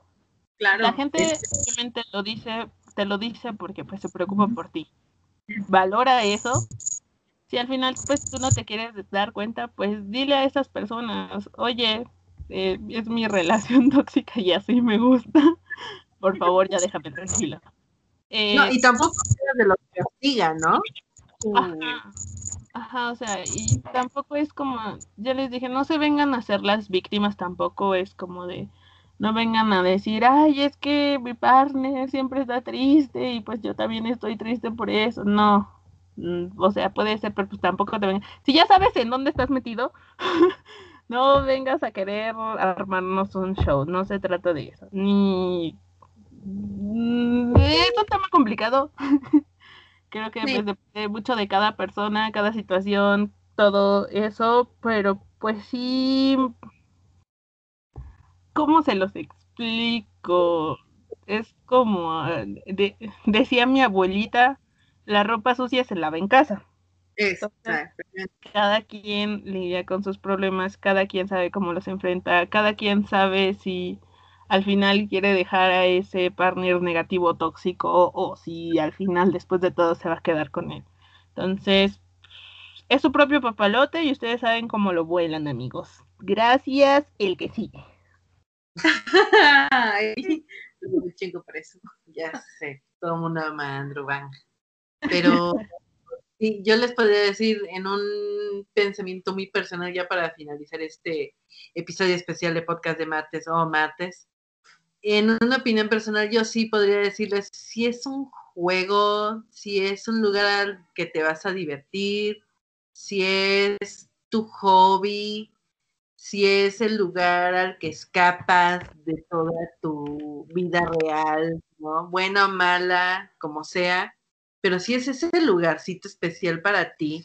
Claro. La gente simplemente lo dice, te lo dice porque pues se preocupa por ti. Valora eso si al final pues tú no te quieres dar cuenta, pues dile a esas personas, oye, eh, es mi relación tóxica y así me gusta, por favor ya déjame tranquila. Eh, no, y tampoco de lo que diga, ¿no? Ajá, ajá, o sea, y tampoco es como, ya les dije, no se vengan a ser las víctimas, tampoco es como de, no vengan a decir, ay, es que mi partner siempre está triste y pues yo también estoy triste por eso, no, Mm, o sea, puede ser, pero pues tampoco te vengas. Si ya sabes en dónde estás metido, no vengas a querer armarnos un show. No se trata de eso. Ni. Mm, es un tema complicado. Creo que pues, depende mucho de cada persona, cada situación, todo eso, pero pues sí. ¿Cómo se los explico? Es como ah, decía mi abuelita, la ropa sucia se lava en casa. cada quien lidia con sus problemas, cada quien sabe cómo los enfrenta, cada quien sabe si al final quiere dejar a ese partner negativo tóxico o, si al final después de todo se va a quedar con él. Entonces, es su propio papalote y ustedes saben cómo lo vuelan, amigos. Gracias, el que sigue. Chingo por eso. Ya sé, todo el mundo ama a Andrew pero sí, yo les podría decir en un pensamiento muy personal ya para finalizar este episodio especial de podcast de martes o martes. En una opinión personal, yo sí podría decirles si es un juego, si es un lugar que te vas a divertir, si es tu hobby, si es el lugar al que escapas de toda tu vida real, ¿no? Buena o mala, como sea, pero si es ese lugarcito especial para ti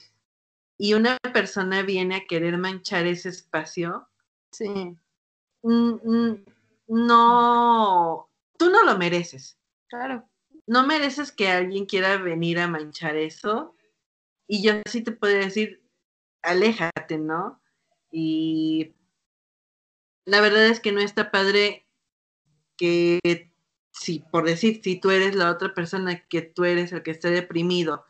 y una persona viene a querer manchar ese espacio, sí. no, tú no lo mereces. Claro. No mereces que alguien quiera venir a manchar eso. Y yo sí te puedo decir, aléjate, ¿no? Y la verdad es que no está padre que si por decir, si tú eres la otra persona que tú eres el que está deprimido,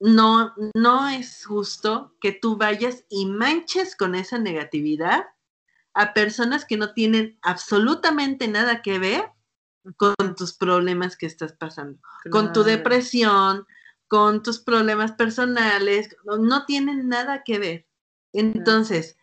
no, no es justo que tú vayas y manches con esa negatividad a personas que no tienen absolutamente nada que ver con tus problemas que estás pasando, con tu depresión, con tus problemas personales, no tienen nada que ver. Entonces,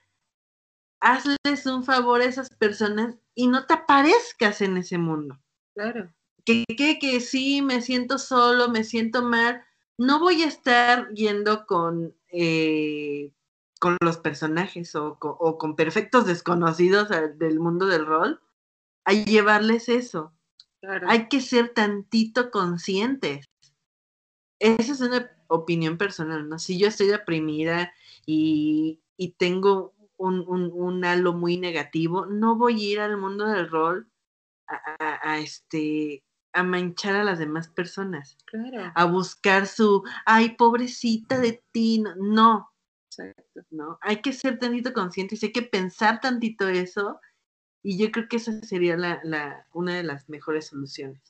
hazles un favor a esas personas y no te aparezcas en ese mundo. Claro. Que, que, que sí, me siento solo, me siento mal. No voy a estar yendo con, eh, con los personajes o, con perfectos desconocidos del mundo del rol a llevarles eso. Hay que ser tantito conscientes. Esa es una opinión personal, ¿no? Si yo estoy deprimida y, y tengo un, un, un, halo muy negativo, no voy a ir al mundo del rol a, este a manchar a las demás personas, claro. a buscar su, ay, pobrecita de ti, no, Exacto, ¿no? Hay que ser tantito conscientes, hay que pensar tantito eso, y yo creo que esa sería la, la, una de las mejores soluciones.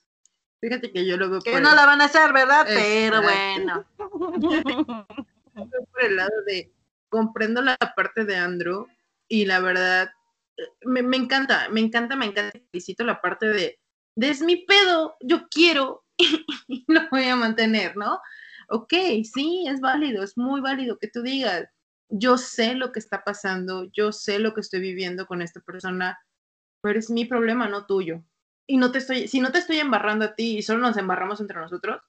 Fíjate que yo lo veo Que por no el- la van a hacer, ¿verdad? Pero bueno. por el lado de comprendo la parte de Andrew y la verdad me, me encanta, me encanta, me encanta. Felicito la parte de, de es mi pedo, yo quiero y lo voy a mantener, ¿no? Ok, sí, es válido, es muy válido que tú digas, yo sé lo que está pasando, yo sé lo que estoy viviendo con esta persona, pero es mi problema, no tuyo. Y no te estoy, si no te estoy embarrando a ti y solo nos embarramos entre nosotros,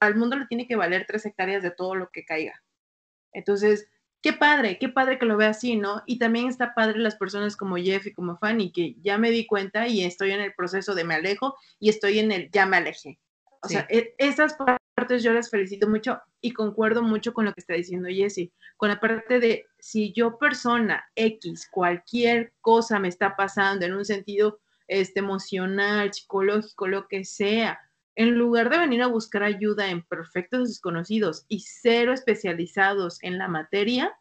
al mundo le tiene que valer tres hectáreas de todo lo que caiga. Entonces, qué padre, qué padre que lo vea así, ¿no? Y también está padre las personas como Jeff y como Fanny, que ya me di cuenta y estoy en el proceso de me alejo y estoy en el ya me alejé. O Sí. sea, e- esas partes yo las felicito mucho y concuerdo mucho con lo que está diciendo Jessie, con la parte de si yo persona X, cualquier cosa me está pasando en un sentido este, emocional, psicológico, lo que sea, en lugar de venir a buscar ayuda en perfectos desconocidos y cero especializados en la materia,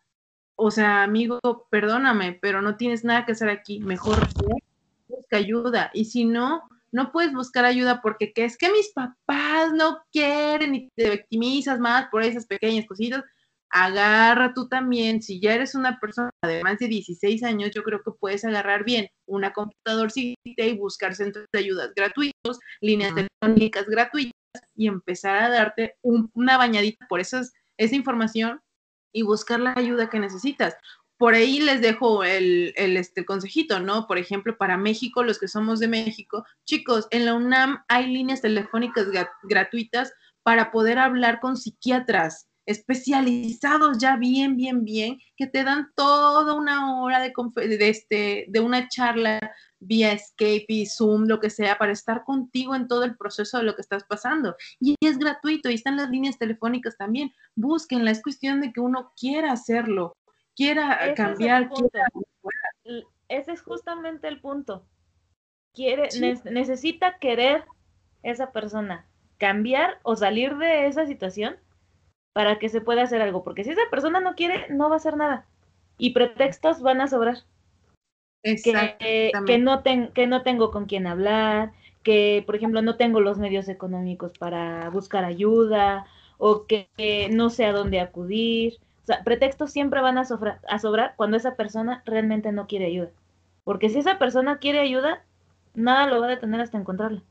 o sea, amigo, perdóname, pero no tienes nada que hacer aquí. Mejor busca ayuda. Y si no, no puedes buscar ayuda porque ¿qué es que mis papás no quieren y te victimizas más por esas pequeñas cositas. Agarra tú también, si ya eres una persona de más de 16 años, yo creo que puedes agarrar bien una computadorcita y buscar centros de ayudas gratuitos, líneas Ujú. telefónicas gratuitas y empezar a darte un- una bañadita por esas, esa información y buscar la ayuda que necesitas. Por ahí les dejo el, el, este, el consejito, ¿no? Por ejemplo, para México, los que somos de México, chicos, en la UNAM hay líneas telefónicas gra- gratuitas para poder hablar con psiquiatras especializados ya bien, bien, bien, que te dan toda una hora de, de, este, de una charla vía Skype y Zoom, lo que sea, para estar contigo en todo el proceso de lo que estás pasando. Y es gratuito, y están las líneas telefónicas también. Búsquenla, es cuestión de que uno quiera hacerlo, quiera Ese es cambiar, quiera L- Ese es justamente el punto. Quiere, Sí. ne- necesita querer esa persona cambiar o salir de esa situación para que se pueda hacer algo. Porque si esa persona no quiere, no va a hacer nada. Y pretextos van a sobrar. Que, que, no ten- que no tengo con quién hablar, que, por ejemplo, no tengo los medios económicos para buscar ayuda, o que, que no sé a dónde acudir. O sea, pretextos siempre van a, a sobrar cuando esa persona realmente no quiere ayuda. Porque si esa persona quiere ayuda, nada lo va a detener hasta encontrarla.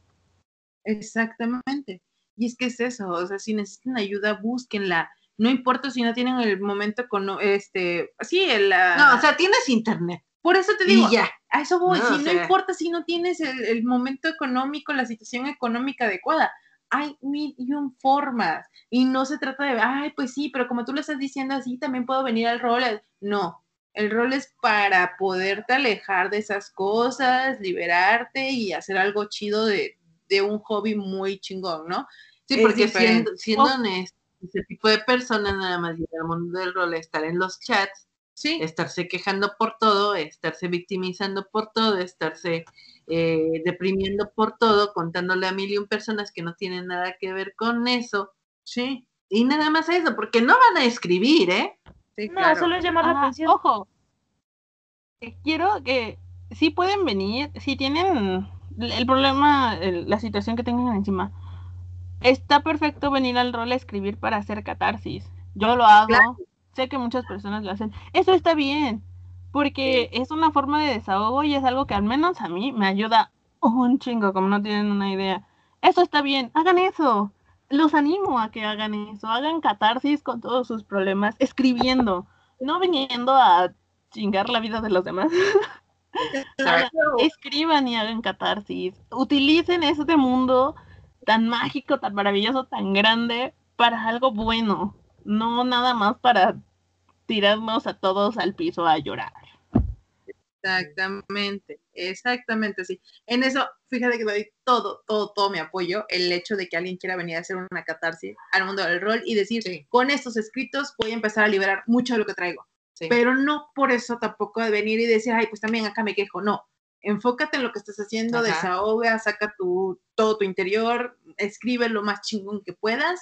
Exactamente. Y es que es eso, o sea, si necesitan ayuda, búsquenla. No importa si no tienen el momento con este, sí, el la- No, o sea, tienes internet. por eso te digo, Y ya. a eso voy, No, si o no sea- importa si no tienes el, el momento económico, la situación económica adecuada, hay mil y un formas. Y no se trata de, ay, pues sí, pero como tú lo estás diciendo así, también puedo venir al rol. No, el rol es para poderte alejar de esas cosas, liberarte y hacer algo chido de, de un hobby muy chingón, ¿no? Sí, Es porque diferente. siendo, siendo Oh. honesto, ese tipo de personas nada más llega al mundo del rol, a estar en los chats, Sí, estarse quejando por todo, estarse victimizando por todo, estarse eh, deprimiendo por todo, contándole a mil y un personas que no tienen nada que ver con eso. sí, Y nada más eso, porque no van a escribir, ¿eh? sí, No, claro. solo es llamar la atención. Ojo, quiero que sí pueden venir, si tienen el problema, el- la situación que tengan encima, está perfecto venir al rol a escribir para hacer catarsis. Yo lo hago, Claro. sé que muchas personas lo hacen. Eso está bien, porque es una forma de desahogo y es algo que al menos a mí me ayuda un chingo, como no tienen una idea. Eso está bien, hagan eso. Los animo a que hagan eso, hagan catarsis con todos sus problemas, escribiendo, no viniendo a chingar la vida de los demás. Escriban y hagan catarsis. Utilicen este mundo tan mágico, tan maravilloso, tan grande para algo bueno, no nada más para tirarnos a todos al piso a llorar. Exactamente, exactamente así. En eso, fíjate que doy todo, todo, todo mi apoyo, el hecho de que alguien quiera venir a hacer una catarsis al mundo del rol y decir, Sí. con estos escritos voy a empezar a liberar mucho de lo que traigo. Sí. Pero no por eso tampoco de venir y decir, ay, pues también acá me quejo. No, enfócate en lo que estás haciendo, Ajá. desahoga, saca tu, todo tu interior, escribe lo más chingón que puedas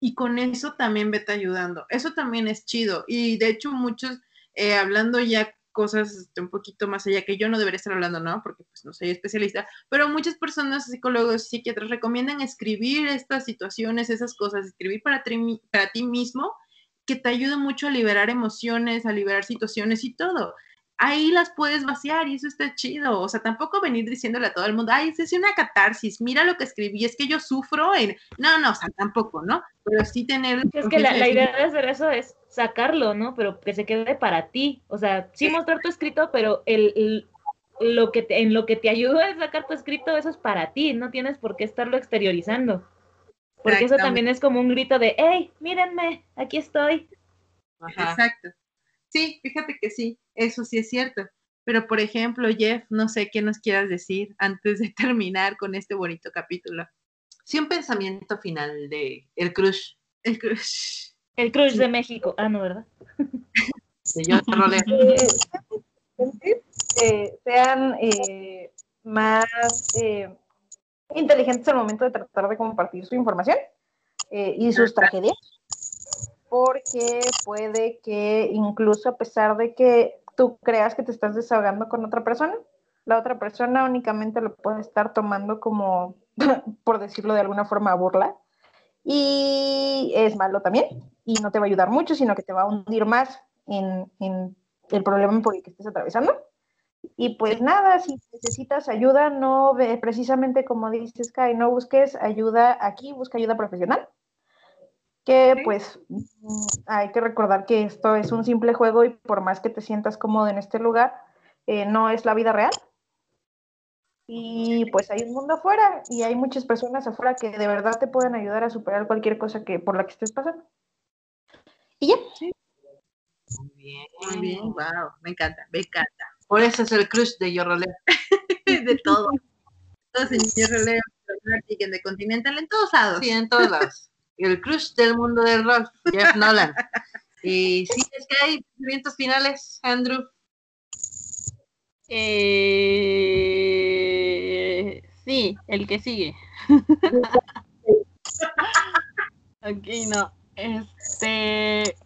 y con eso también vete ayudando. Eso también es chido. Y de hecho muchos, eh, hablando ya cosas este, un poquito más allá que yo no debería estar hablando, ¿no? Porque pues no soy especialista, pero muchas personas, psicólogos, psiquiatras, recomiendan escribir estas situaciones, esas cosas, escribir para, para ti mismo, que te ayuda mucho a liberar emociones, a liberar situaciones y todo ahí las puedes vaciar y eso está chido. O sea, tampoco venir diciéndole a todo el mundo, ay, es una catarsis, mira lo que escribí, es que yo sufro en... No, no, o sea, tampoco, ¿no? Pero sí tener... Es que la, idea de hacer eso es sacarlo, ¿no? Pero que se quede para ti. O sea, sí mostrar tu escrito, pero el, lo que en lo que te ayuda a sacar tu escrito, eso es para ti, no tienes por qué estarlo exteriorizando. Porque eso también es como un grito de, hey, mírenme, aquí estoy. Exacto. Sí, fíjate que sí, eso sí es cierto. Pero, por ejemplo, Jeff, no sé qué nos quieras decir antes de terminar con este bonito capítulo. Sí, un pensamiento final de El Crush. El Crush. El Crush de México. Ah, no, ¿verdad? eh, sean eh, más eh, inteligentes al momento de tratar de compartir su información eh, y sus tragedias porque puede que incluso a pesar de que tú creas que te estás desahogando con otra persona, la otra persona únicamente lo puede estar tomando como, por decirlo de alguna forma, burla. Y es malo también. Y no te va a ayudar mucho, sino que te va a hundir más en, en el problema por el que estés atravesando. Y pues nada, si necesitas ayuda, no precisamente como dices, Kai, no busques ayuda aquí, busca ayuda profesional que pues mm, hay que recordar que esto es un simple juego y por más que te sientas cómodo en este lugar, eh, no es la vida real. Y pues hay un mundo afuera y hay muchas personas afuera que de verdad te pueden ayudar a superar cualquier cosa que por la que estés pasando. Y ya. Muy bien, muy bien, wow, me encanta, me encanta. Por eso es el crush de Yorroleo. de todo. Todo señor Roleo, de Continental, en todos lados. Sí, en todos lados el crush del mundo del rock, Jeff Nolan. Y sí, es que hay eventos finales, Andrew. Eh, sí, el que sigue. ok, no. Este.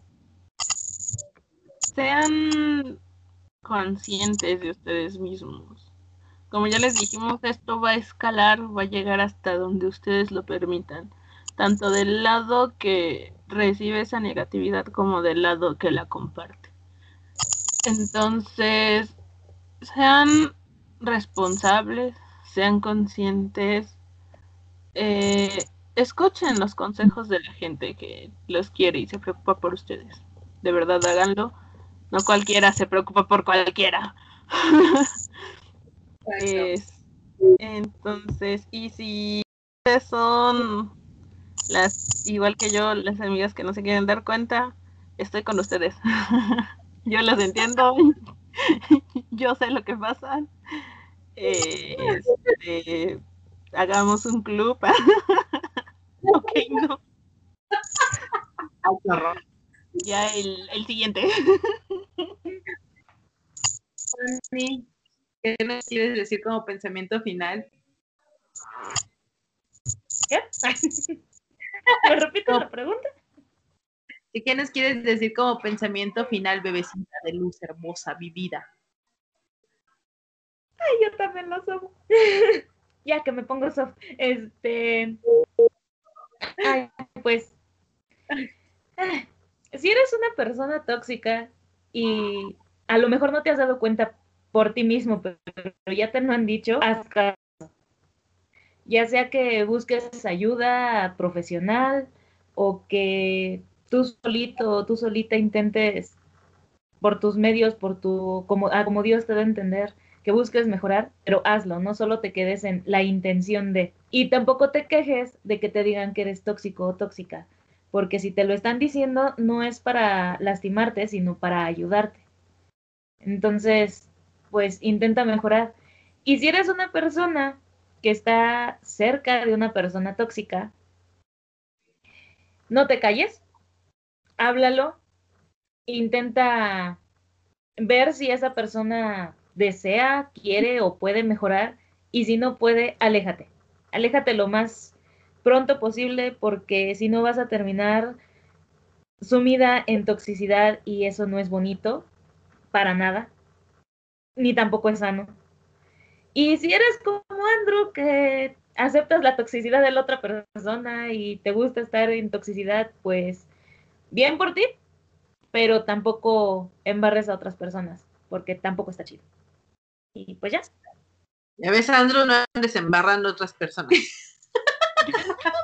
Sean conscientes de ustedes mismos. Como ya les dijimos, esto va a escalar, va a llegar hasta donde ustedes lo permitan tanto del lado que recibe esa negatividad como del lado que la comparte. Entonces, sean responsables, sean conscientes, eh, escuchen los consejos de la gente que los quiere y se preocupa por ustedes. De verdad, háganlo. No cualquiera se preocupa por cualquiera. entonces, y si son las, igual que yo, las amigas que no se quieren dar cuenta, estoy con ustedes. yo las entiendo, yo sé lo que pasa. Eh, este, hagamos un club. ok, no. Ya el, el siguiente. ¿qué nos quieres decir como pensamiento final? ¿Qué? ¿Me repito la pregunta? ¿Qué nos quieres decir como pensamiento final, bebecita de luz hermosa, vivida? Ay, yo también lo soy. ya que me pongo soft. Este. Ay, pues. Si eres una persona tóxica y a lo mejor no te has dado cuenta por ti mismo, pero ya te lo han dicho, haz ya sea que busques ayuda profesional o que tú solito o tú solita intentes por tus medios, por tu, como, ah, como Dios te da a entender, que busques mejorar, pero hazlo, no solo te quedes en la intención de. Y tampoco te quejes de que te digan que eres tóxico o tóxica, porque si te lo están diciendo no es para lastimarte, sino para ayudarte. Entonces, pues intenta mejorar. Y si eres una persona que está cerca de una persona tóxica, no te calles, háblalo, intenta ver si esa persona desea, quiere o puede mejorar y si no puede, aléjate. Aléjate lo más pronto posible porque si no vas a terminar sumida en toxicidad y eso no es bonito para nada, ni tampoco es sano. Y si eres como Andrew, que aceptas la toxicidad de la otra persona y te gusta estar en toxicidad, pues bien por ti, pero tampoco embarres a otras personas, porque tampoco está chido. Y pues ya. Ya ves, Andrew, no andes embarrando a otras personas.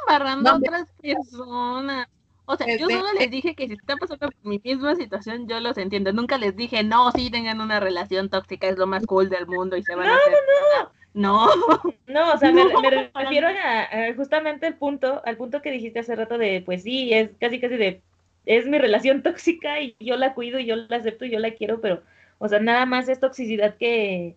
embarrando a otras personas. O sea, yo solo les dije que si está pasando por mi misma situación, yo los entiendo. Nunca les dije, no, sí tengan una relación tóxica, es lo más cool del mundo y se van a hacer. No, no. No, o sea, me, refiero a, justamente el punto, al punto que dijiste hace rato de, pues sí, es casi casi de, es mi relación tóxica y yo la cuido y yo la acepto y yo la quiero, pero, o sea, nada más es toxicidad que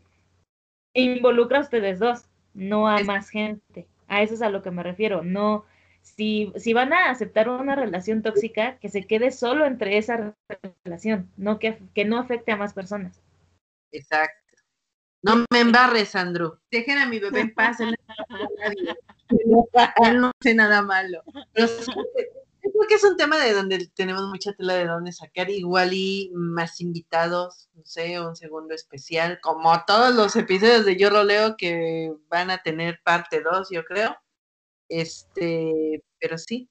involucra a ustedes dos, no a más gente. A eso es a lo que me refiero. No, si, si van a aceptar una relación tóxica, que se quede solo entre esa relación, no que, que no afecte a más personas. Exacto. No me embarres, Andrew. Dejen a mi bebé en paz. Él no hace nada malo. Pero creo que es un tema de donde tenemos mucha tela de donde sacar, igual y más invitados, no sé, un segundo especial, como todos los episodios de Yo Roleo que van a tener parte 2, yo creo. Este, pero sí.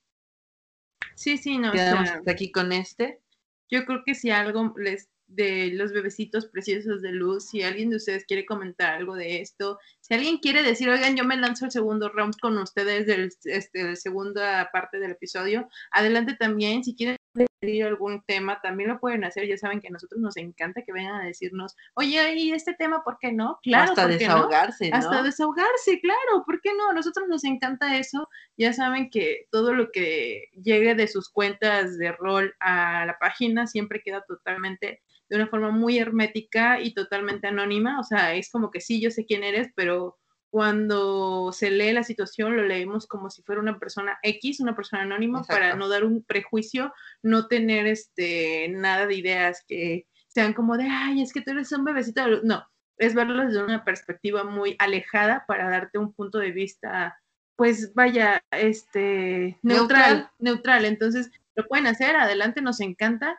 Sí, sí, no. Quedamos aquí con este. Yo creo que si algo les de los bebecitos preciosos de luz, si alguien de ustedes quiere comentar algo de esto, si alguien quiere decir, oigan, yo me lanzo el segundo round con ustedes del este, segunda parte del episodio, adelante también, si quieren decir algún tema, también lo pueden hacer, ya saben que a nosotros nos encanta que vengan a decirnos, oye, ¿y este tema por qué no? Claro, hasta desahogarse, no? Hasta desahogarse, claro, ¿por qué no? A nosotros nos encanta eso, ya saben que todo lo que llegue de sus cuentas de rol a la página siempre queda totalmente de una forma muy hermética y totalmente anónima. O sea, es como que sí, yo sé quién eres, pero cuando se lee la situación lo leemos como si fuera una persona X, una persona anónima, para no dar un prejuicio, no tener este nada de ideas que sean como de, ay, es que tú eres un bebecito. No, es verlo desde una perspectiva muy alejada para darte un punto de vista, pues vaya, este, neutral, neutral. Entonces, lo pueden hacer, adelante, nos encanta.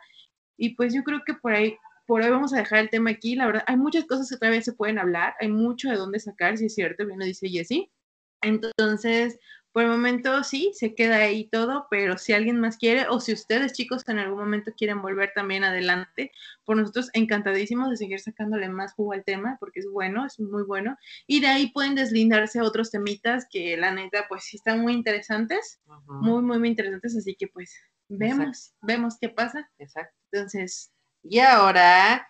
Y pues yo creo que por ahí, por hoy vamos a dejar el tema aquí. La verdad, hay muchas cosas que todavía se pueden hablar, hay mucho de dónde sacar, si es cierto, bien lo dice Jessie. Entonces, por el momento sí, se queda ahí todo, pero si alguien más quiere o si ustedes chicos en algún momento quieren volver también adelante, por nosotros encantadísimos de seguir sacándole más jugo al tema porque es bueno, es muy bueno. Y de ahí pueden deslindarse otros temitas que la neta pues sí están muy interesantes, muy, muy, muy interesantes, así que pues vemos, vemos qué pasa. Exacto. Entonces, y ahora...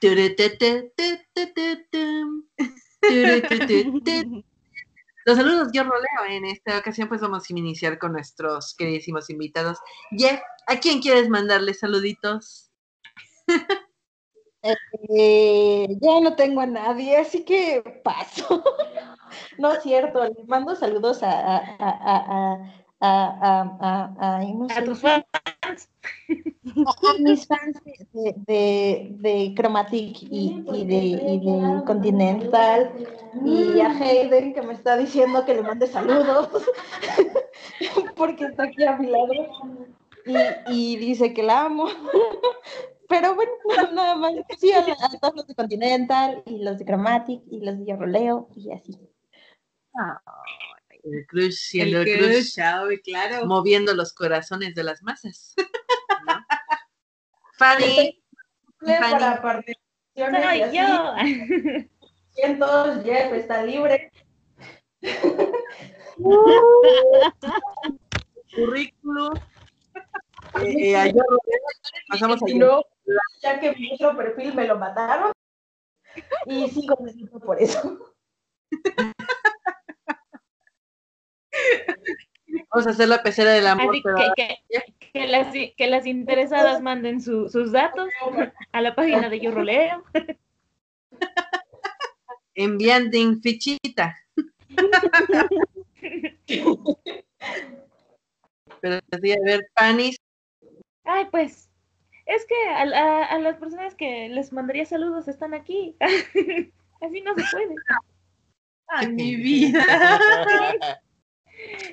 Los saludos, yo roleo. En esta ocasión, pues vamos a iniciar con nuestros queridísimos invitados. Jeff, ¿a quién quieres mandarle saluditos? Eh, ya no tengo a nadie, así que paso. no es cierto, les mando saludos a, a, a, a, a tus fans. A mis fans de, de, de Chromatic y, y, de, y de Continental y a Hayden que me está diciendo que le mande saludos porque está aquí a mi lado y, y dice que la amo. Pero bueno, nada más. Sí, a, todos los de Continental y los de Chromatic y los de Yo Roleo y así. Ah. El crush siendo el, crush, claro. moviendo los corazones de las masas. Fanny. Para participaciones Soy yo. Cientos, Jeff está libre. Currículum. Eh, eh pasamos a no, ya que mi otro perfil me lo mataron y sigo por eso. Vamos a hacer la pecera del amor. que, las, que, las, interesadas manden sus datos a la página de Yo Roleo. Enviando fichita. Pero sí, a ver, Panis. Ay, pues, es que a, a, las personas que les mandaría saludos están aquí. Así no se puede. A mi vida.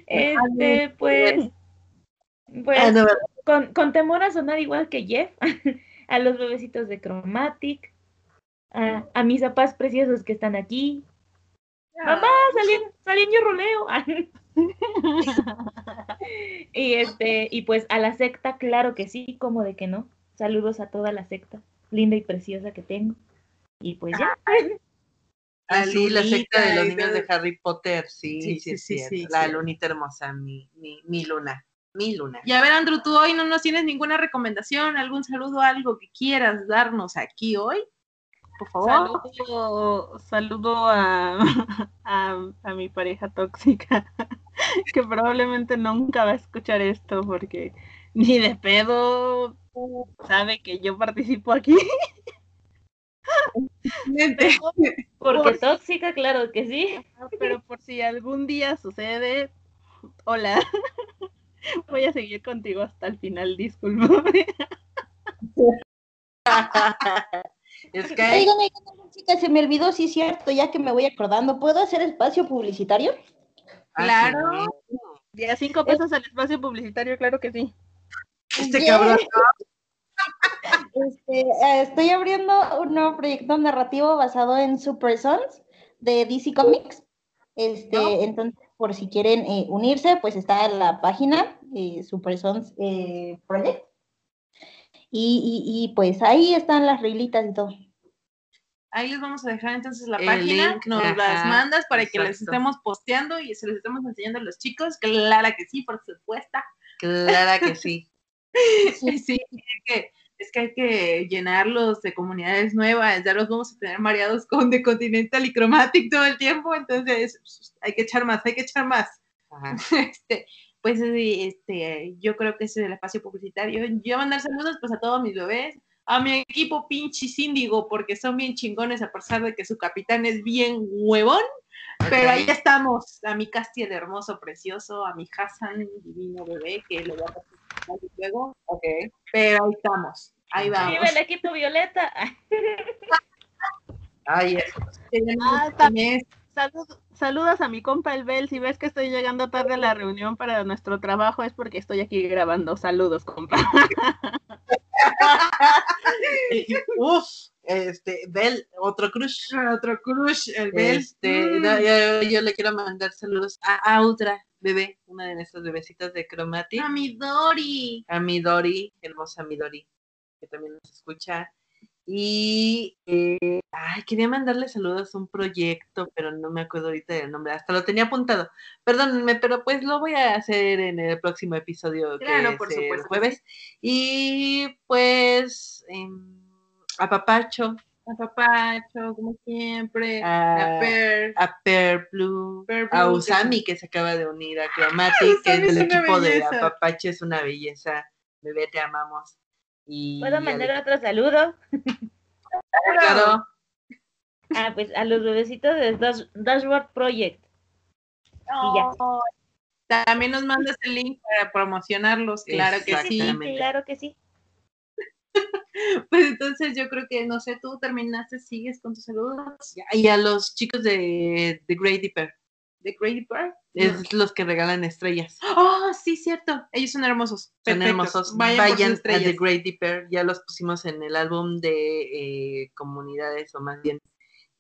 Este, pues, pues Ah, no, con, con temor a sonar igual que Jeff, a los bebecitos de Chromatic, a, a mis papás preciosos que están aquí. Mamá, salí, salí en yo roleo. y este, y pues a la secta, claro que sí, como de que no. Saludos a toda la secta, linda y preciosa que tengo. Y pues ya. Ah, sí, la secta de los niños de. Harry Potter, sí, Sí, sí, sí, es sí, la sí. lunita hermosa, mi, mi, mi luna, mi luna. Y a ver, Andrew, tú hoy no nos tienes ninguna recomendación, algún saludo, algo que quieras darnos aquí hoy, por favor. Saludo, saludo a, a, a mi pareja tóxica, que probablemente nunca va a escuchar esto porque ni de pedo sabe que yo participo aquí. Porque Por- tóxica, claro que sí. Pero por si algún día sucede, hola, voy a seguir contigo hasta el final, discúlpame. es que Oigan, chicas, se me olvidó, sí es cierto, ya que me voy acordando. ¿Puedo hacer espacio publicitario? Claro. Y a cinco pesos el espacio publicitario, claro que sí. Este Yeah. cabrón. Este, eh, estoy abriendo un nuevo proyecto narrativo basado en Super Sons de DC Comics. Este, entonces, por si quieren eh, unirse, pues está en la página eh, Super Sons eh, Project. Y, y- y, pues ahí están las reglitas y todo. Ahí les vamos a dejar entonces la El página, link, nos ajá, las mandas para que les estemos posteando y se les estemos enseñando a los chicos. Claro que sí, por supuesto. Clara que sí. Sí, es que, es que hay que llenarlos de comunidades nuevas, ya los vamos a tener mareados con The Continental y Chromatic todo el tiempo, entonces pues, hay que echar más, hay que echar más. Ajá. Este, pues este, yo creo que ese es el espacio publicitario. Yo mandar saludos pues a todos mis bebés, a mi equipo pinche síndigo, porque son bien chingones a pesar de que su capitán es bien huevón, pero ahí estamos, a mi Castia de hermoso, precioso, a mi Hassan, divino bebé, que lo voy a participar luego, ok, pero ahí estamos, ahí vamos. Vive el equipo Violeta. Ay, eso. Ah, También Salud- saludos a mi compa el Bel. Si ves que estoy llegando tarde a la reunión para nuestro trabajo es porque estoy aquí grabando. Saludos, compa. Uf, este, Bel, otro crush. otro crush, el Bel. Este, Mm. no, yo, yo le quiero mandar saludos a Audra, bebé, una de nuestras bebecitas de Chromatic. A mi Dori. a mi Dori, hermosa mi Dori, que también nos escucha. Y eh, ay, quería mandarle saludos a un proyecto, pero no me acuerdo ahorita del nombre, hasta lo tenía apuntado. Perdónenme, pero pues lo voy a hacer en el próximo episodio, Claro, que por es el supuesto. jueves. Y pues em, a Papacho, A Papacho, como siempre. a, a Per. a Pear Blue, a Usami, que se acaba de unir a Chromatic, que es del equipo de. Apapache, es una belleza. Bebé, te amamos. Y ¿Puedo mandar otro saludo? Claro. Ah, pues a los bebecitos de Dash- Dashboard Project. Y ya. Oh, También nos mandas el link para promocionarlos, claro que sí. Claro que sí. Pues entonces yo creo que, no sé, tú terminaste, sigues con tus saludos. Y a los chicos de, de Great Dipper, ¿De Grady Park? es los que regalan estrellas. Oh, sí, cierto. Ellos son hermosos. Son hermosos. Vayan, Vayan, a. The Great Dipper. Ya los pusimos en el álbum de eh, comunidades o más bien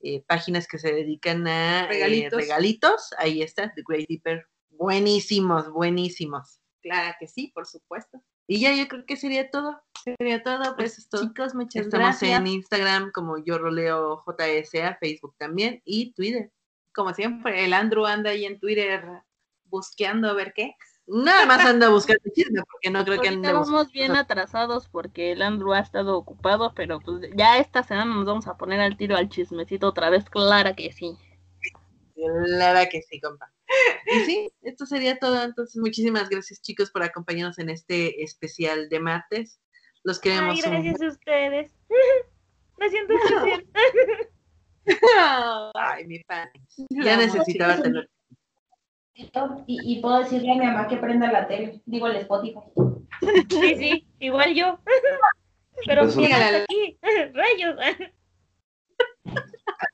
eh, páginas que se dedican a eh, Regalitos. regalitos. Ahí está, The Great Dipper. Buenísimos, buenísimos. Claro que sí, por supuesto. Y ya yo creo que sería todo. Sería todo, pues Eso es todo. chicos, muchas Estamos gracias. en Instagram como yo roleo JSA, Facebook también y Twitter. Como siempre, el Andrew anda ahí en Twitter busqueando a ver qué. Nada más anda buscando chisme porque no creo que ande vamos bien atrasados porque el Andrew ha estado ocupado, pero pues ya esta semana nos vamos a poner al tiro al chismecito otra vez, clara que sí. Claro que sí, compa. Y sí, esto sería todo. Entonces, muchísimas gracias, chicos, por acompañarnos en este especial de martes. Los queremos Ay, un gracias a ustedes. Me siento especial. Ay, mi pan. Ya necesitaba tener. Y, y puedo decirle a mi mamá que prenda la tele, digo el Spotify. Sí, sí, igual yo. Pero Eso- ¿quién hasta aquí? Rayos.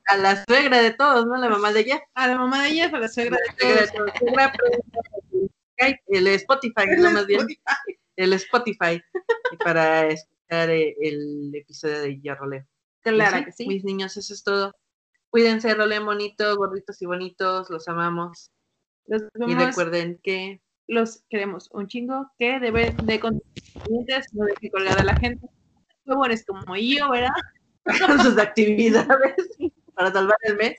A la suegra de todos, ¿no? La mamá de ella. A la mamá de ella, a la suegra de todos. Suegra, el Spotify, no más bien, el Spotify, para escuchar eh, el episodio de Ya Roleo. Claro que sí. Mis niños, eso es todo. Cuídense, rolen bonito, gorditos y bonitos, los amamos. Los Y recuerden que los queremos un chingo, que deben de continuar, no dejen colgada a la gente. Huevones como yo, ¿verdad? hagan sus actividades para salvar el mes.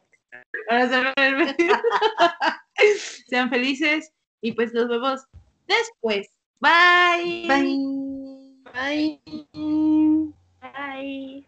Para saber- Sean felices y pues nos vemos después. Bye. Bye. Bye. Bye.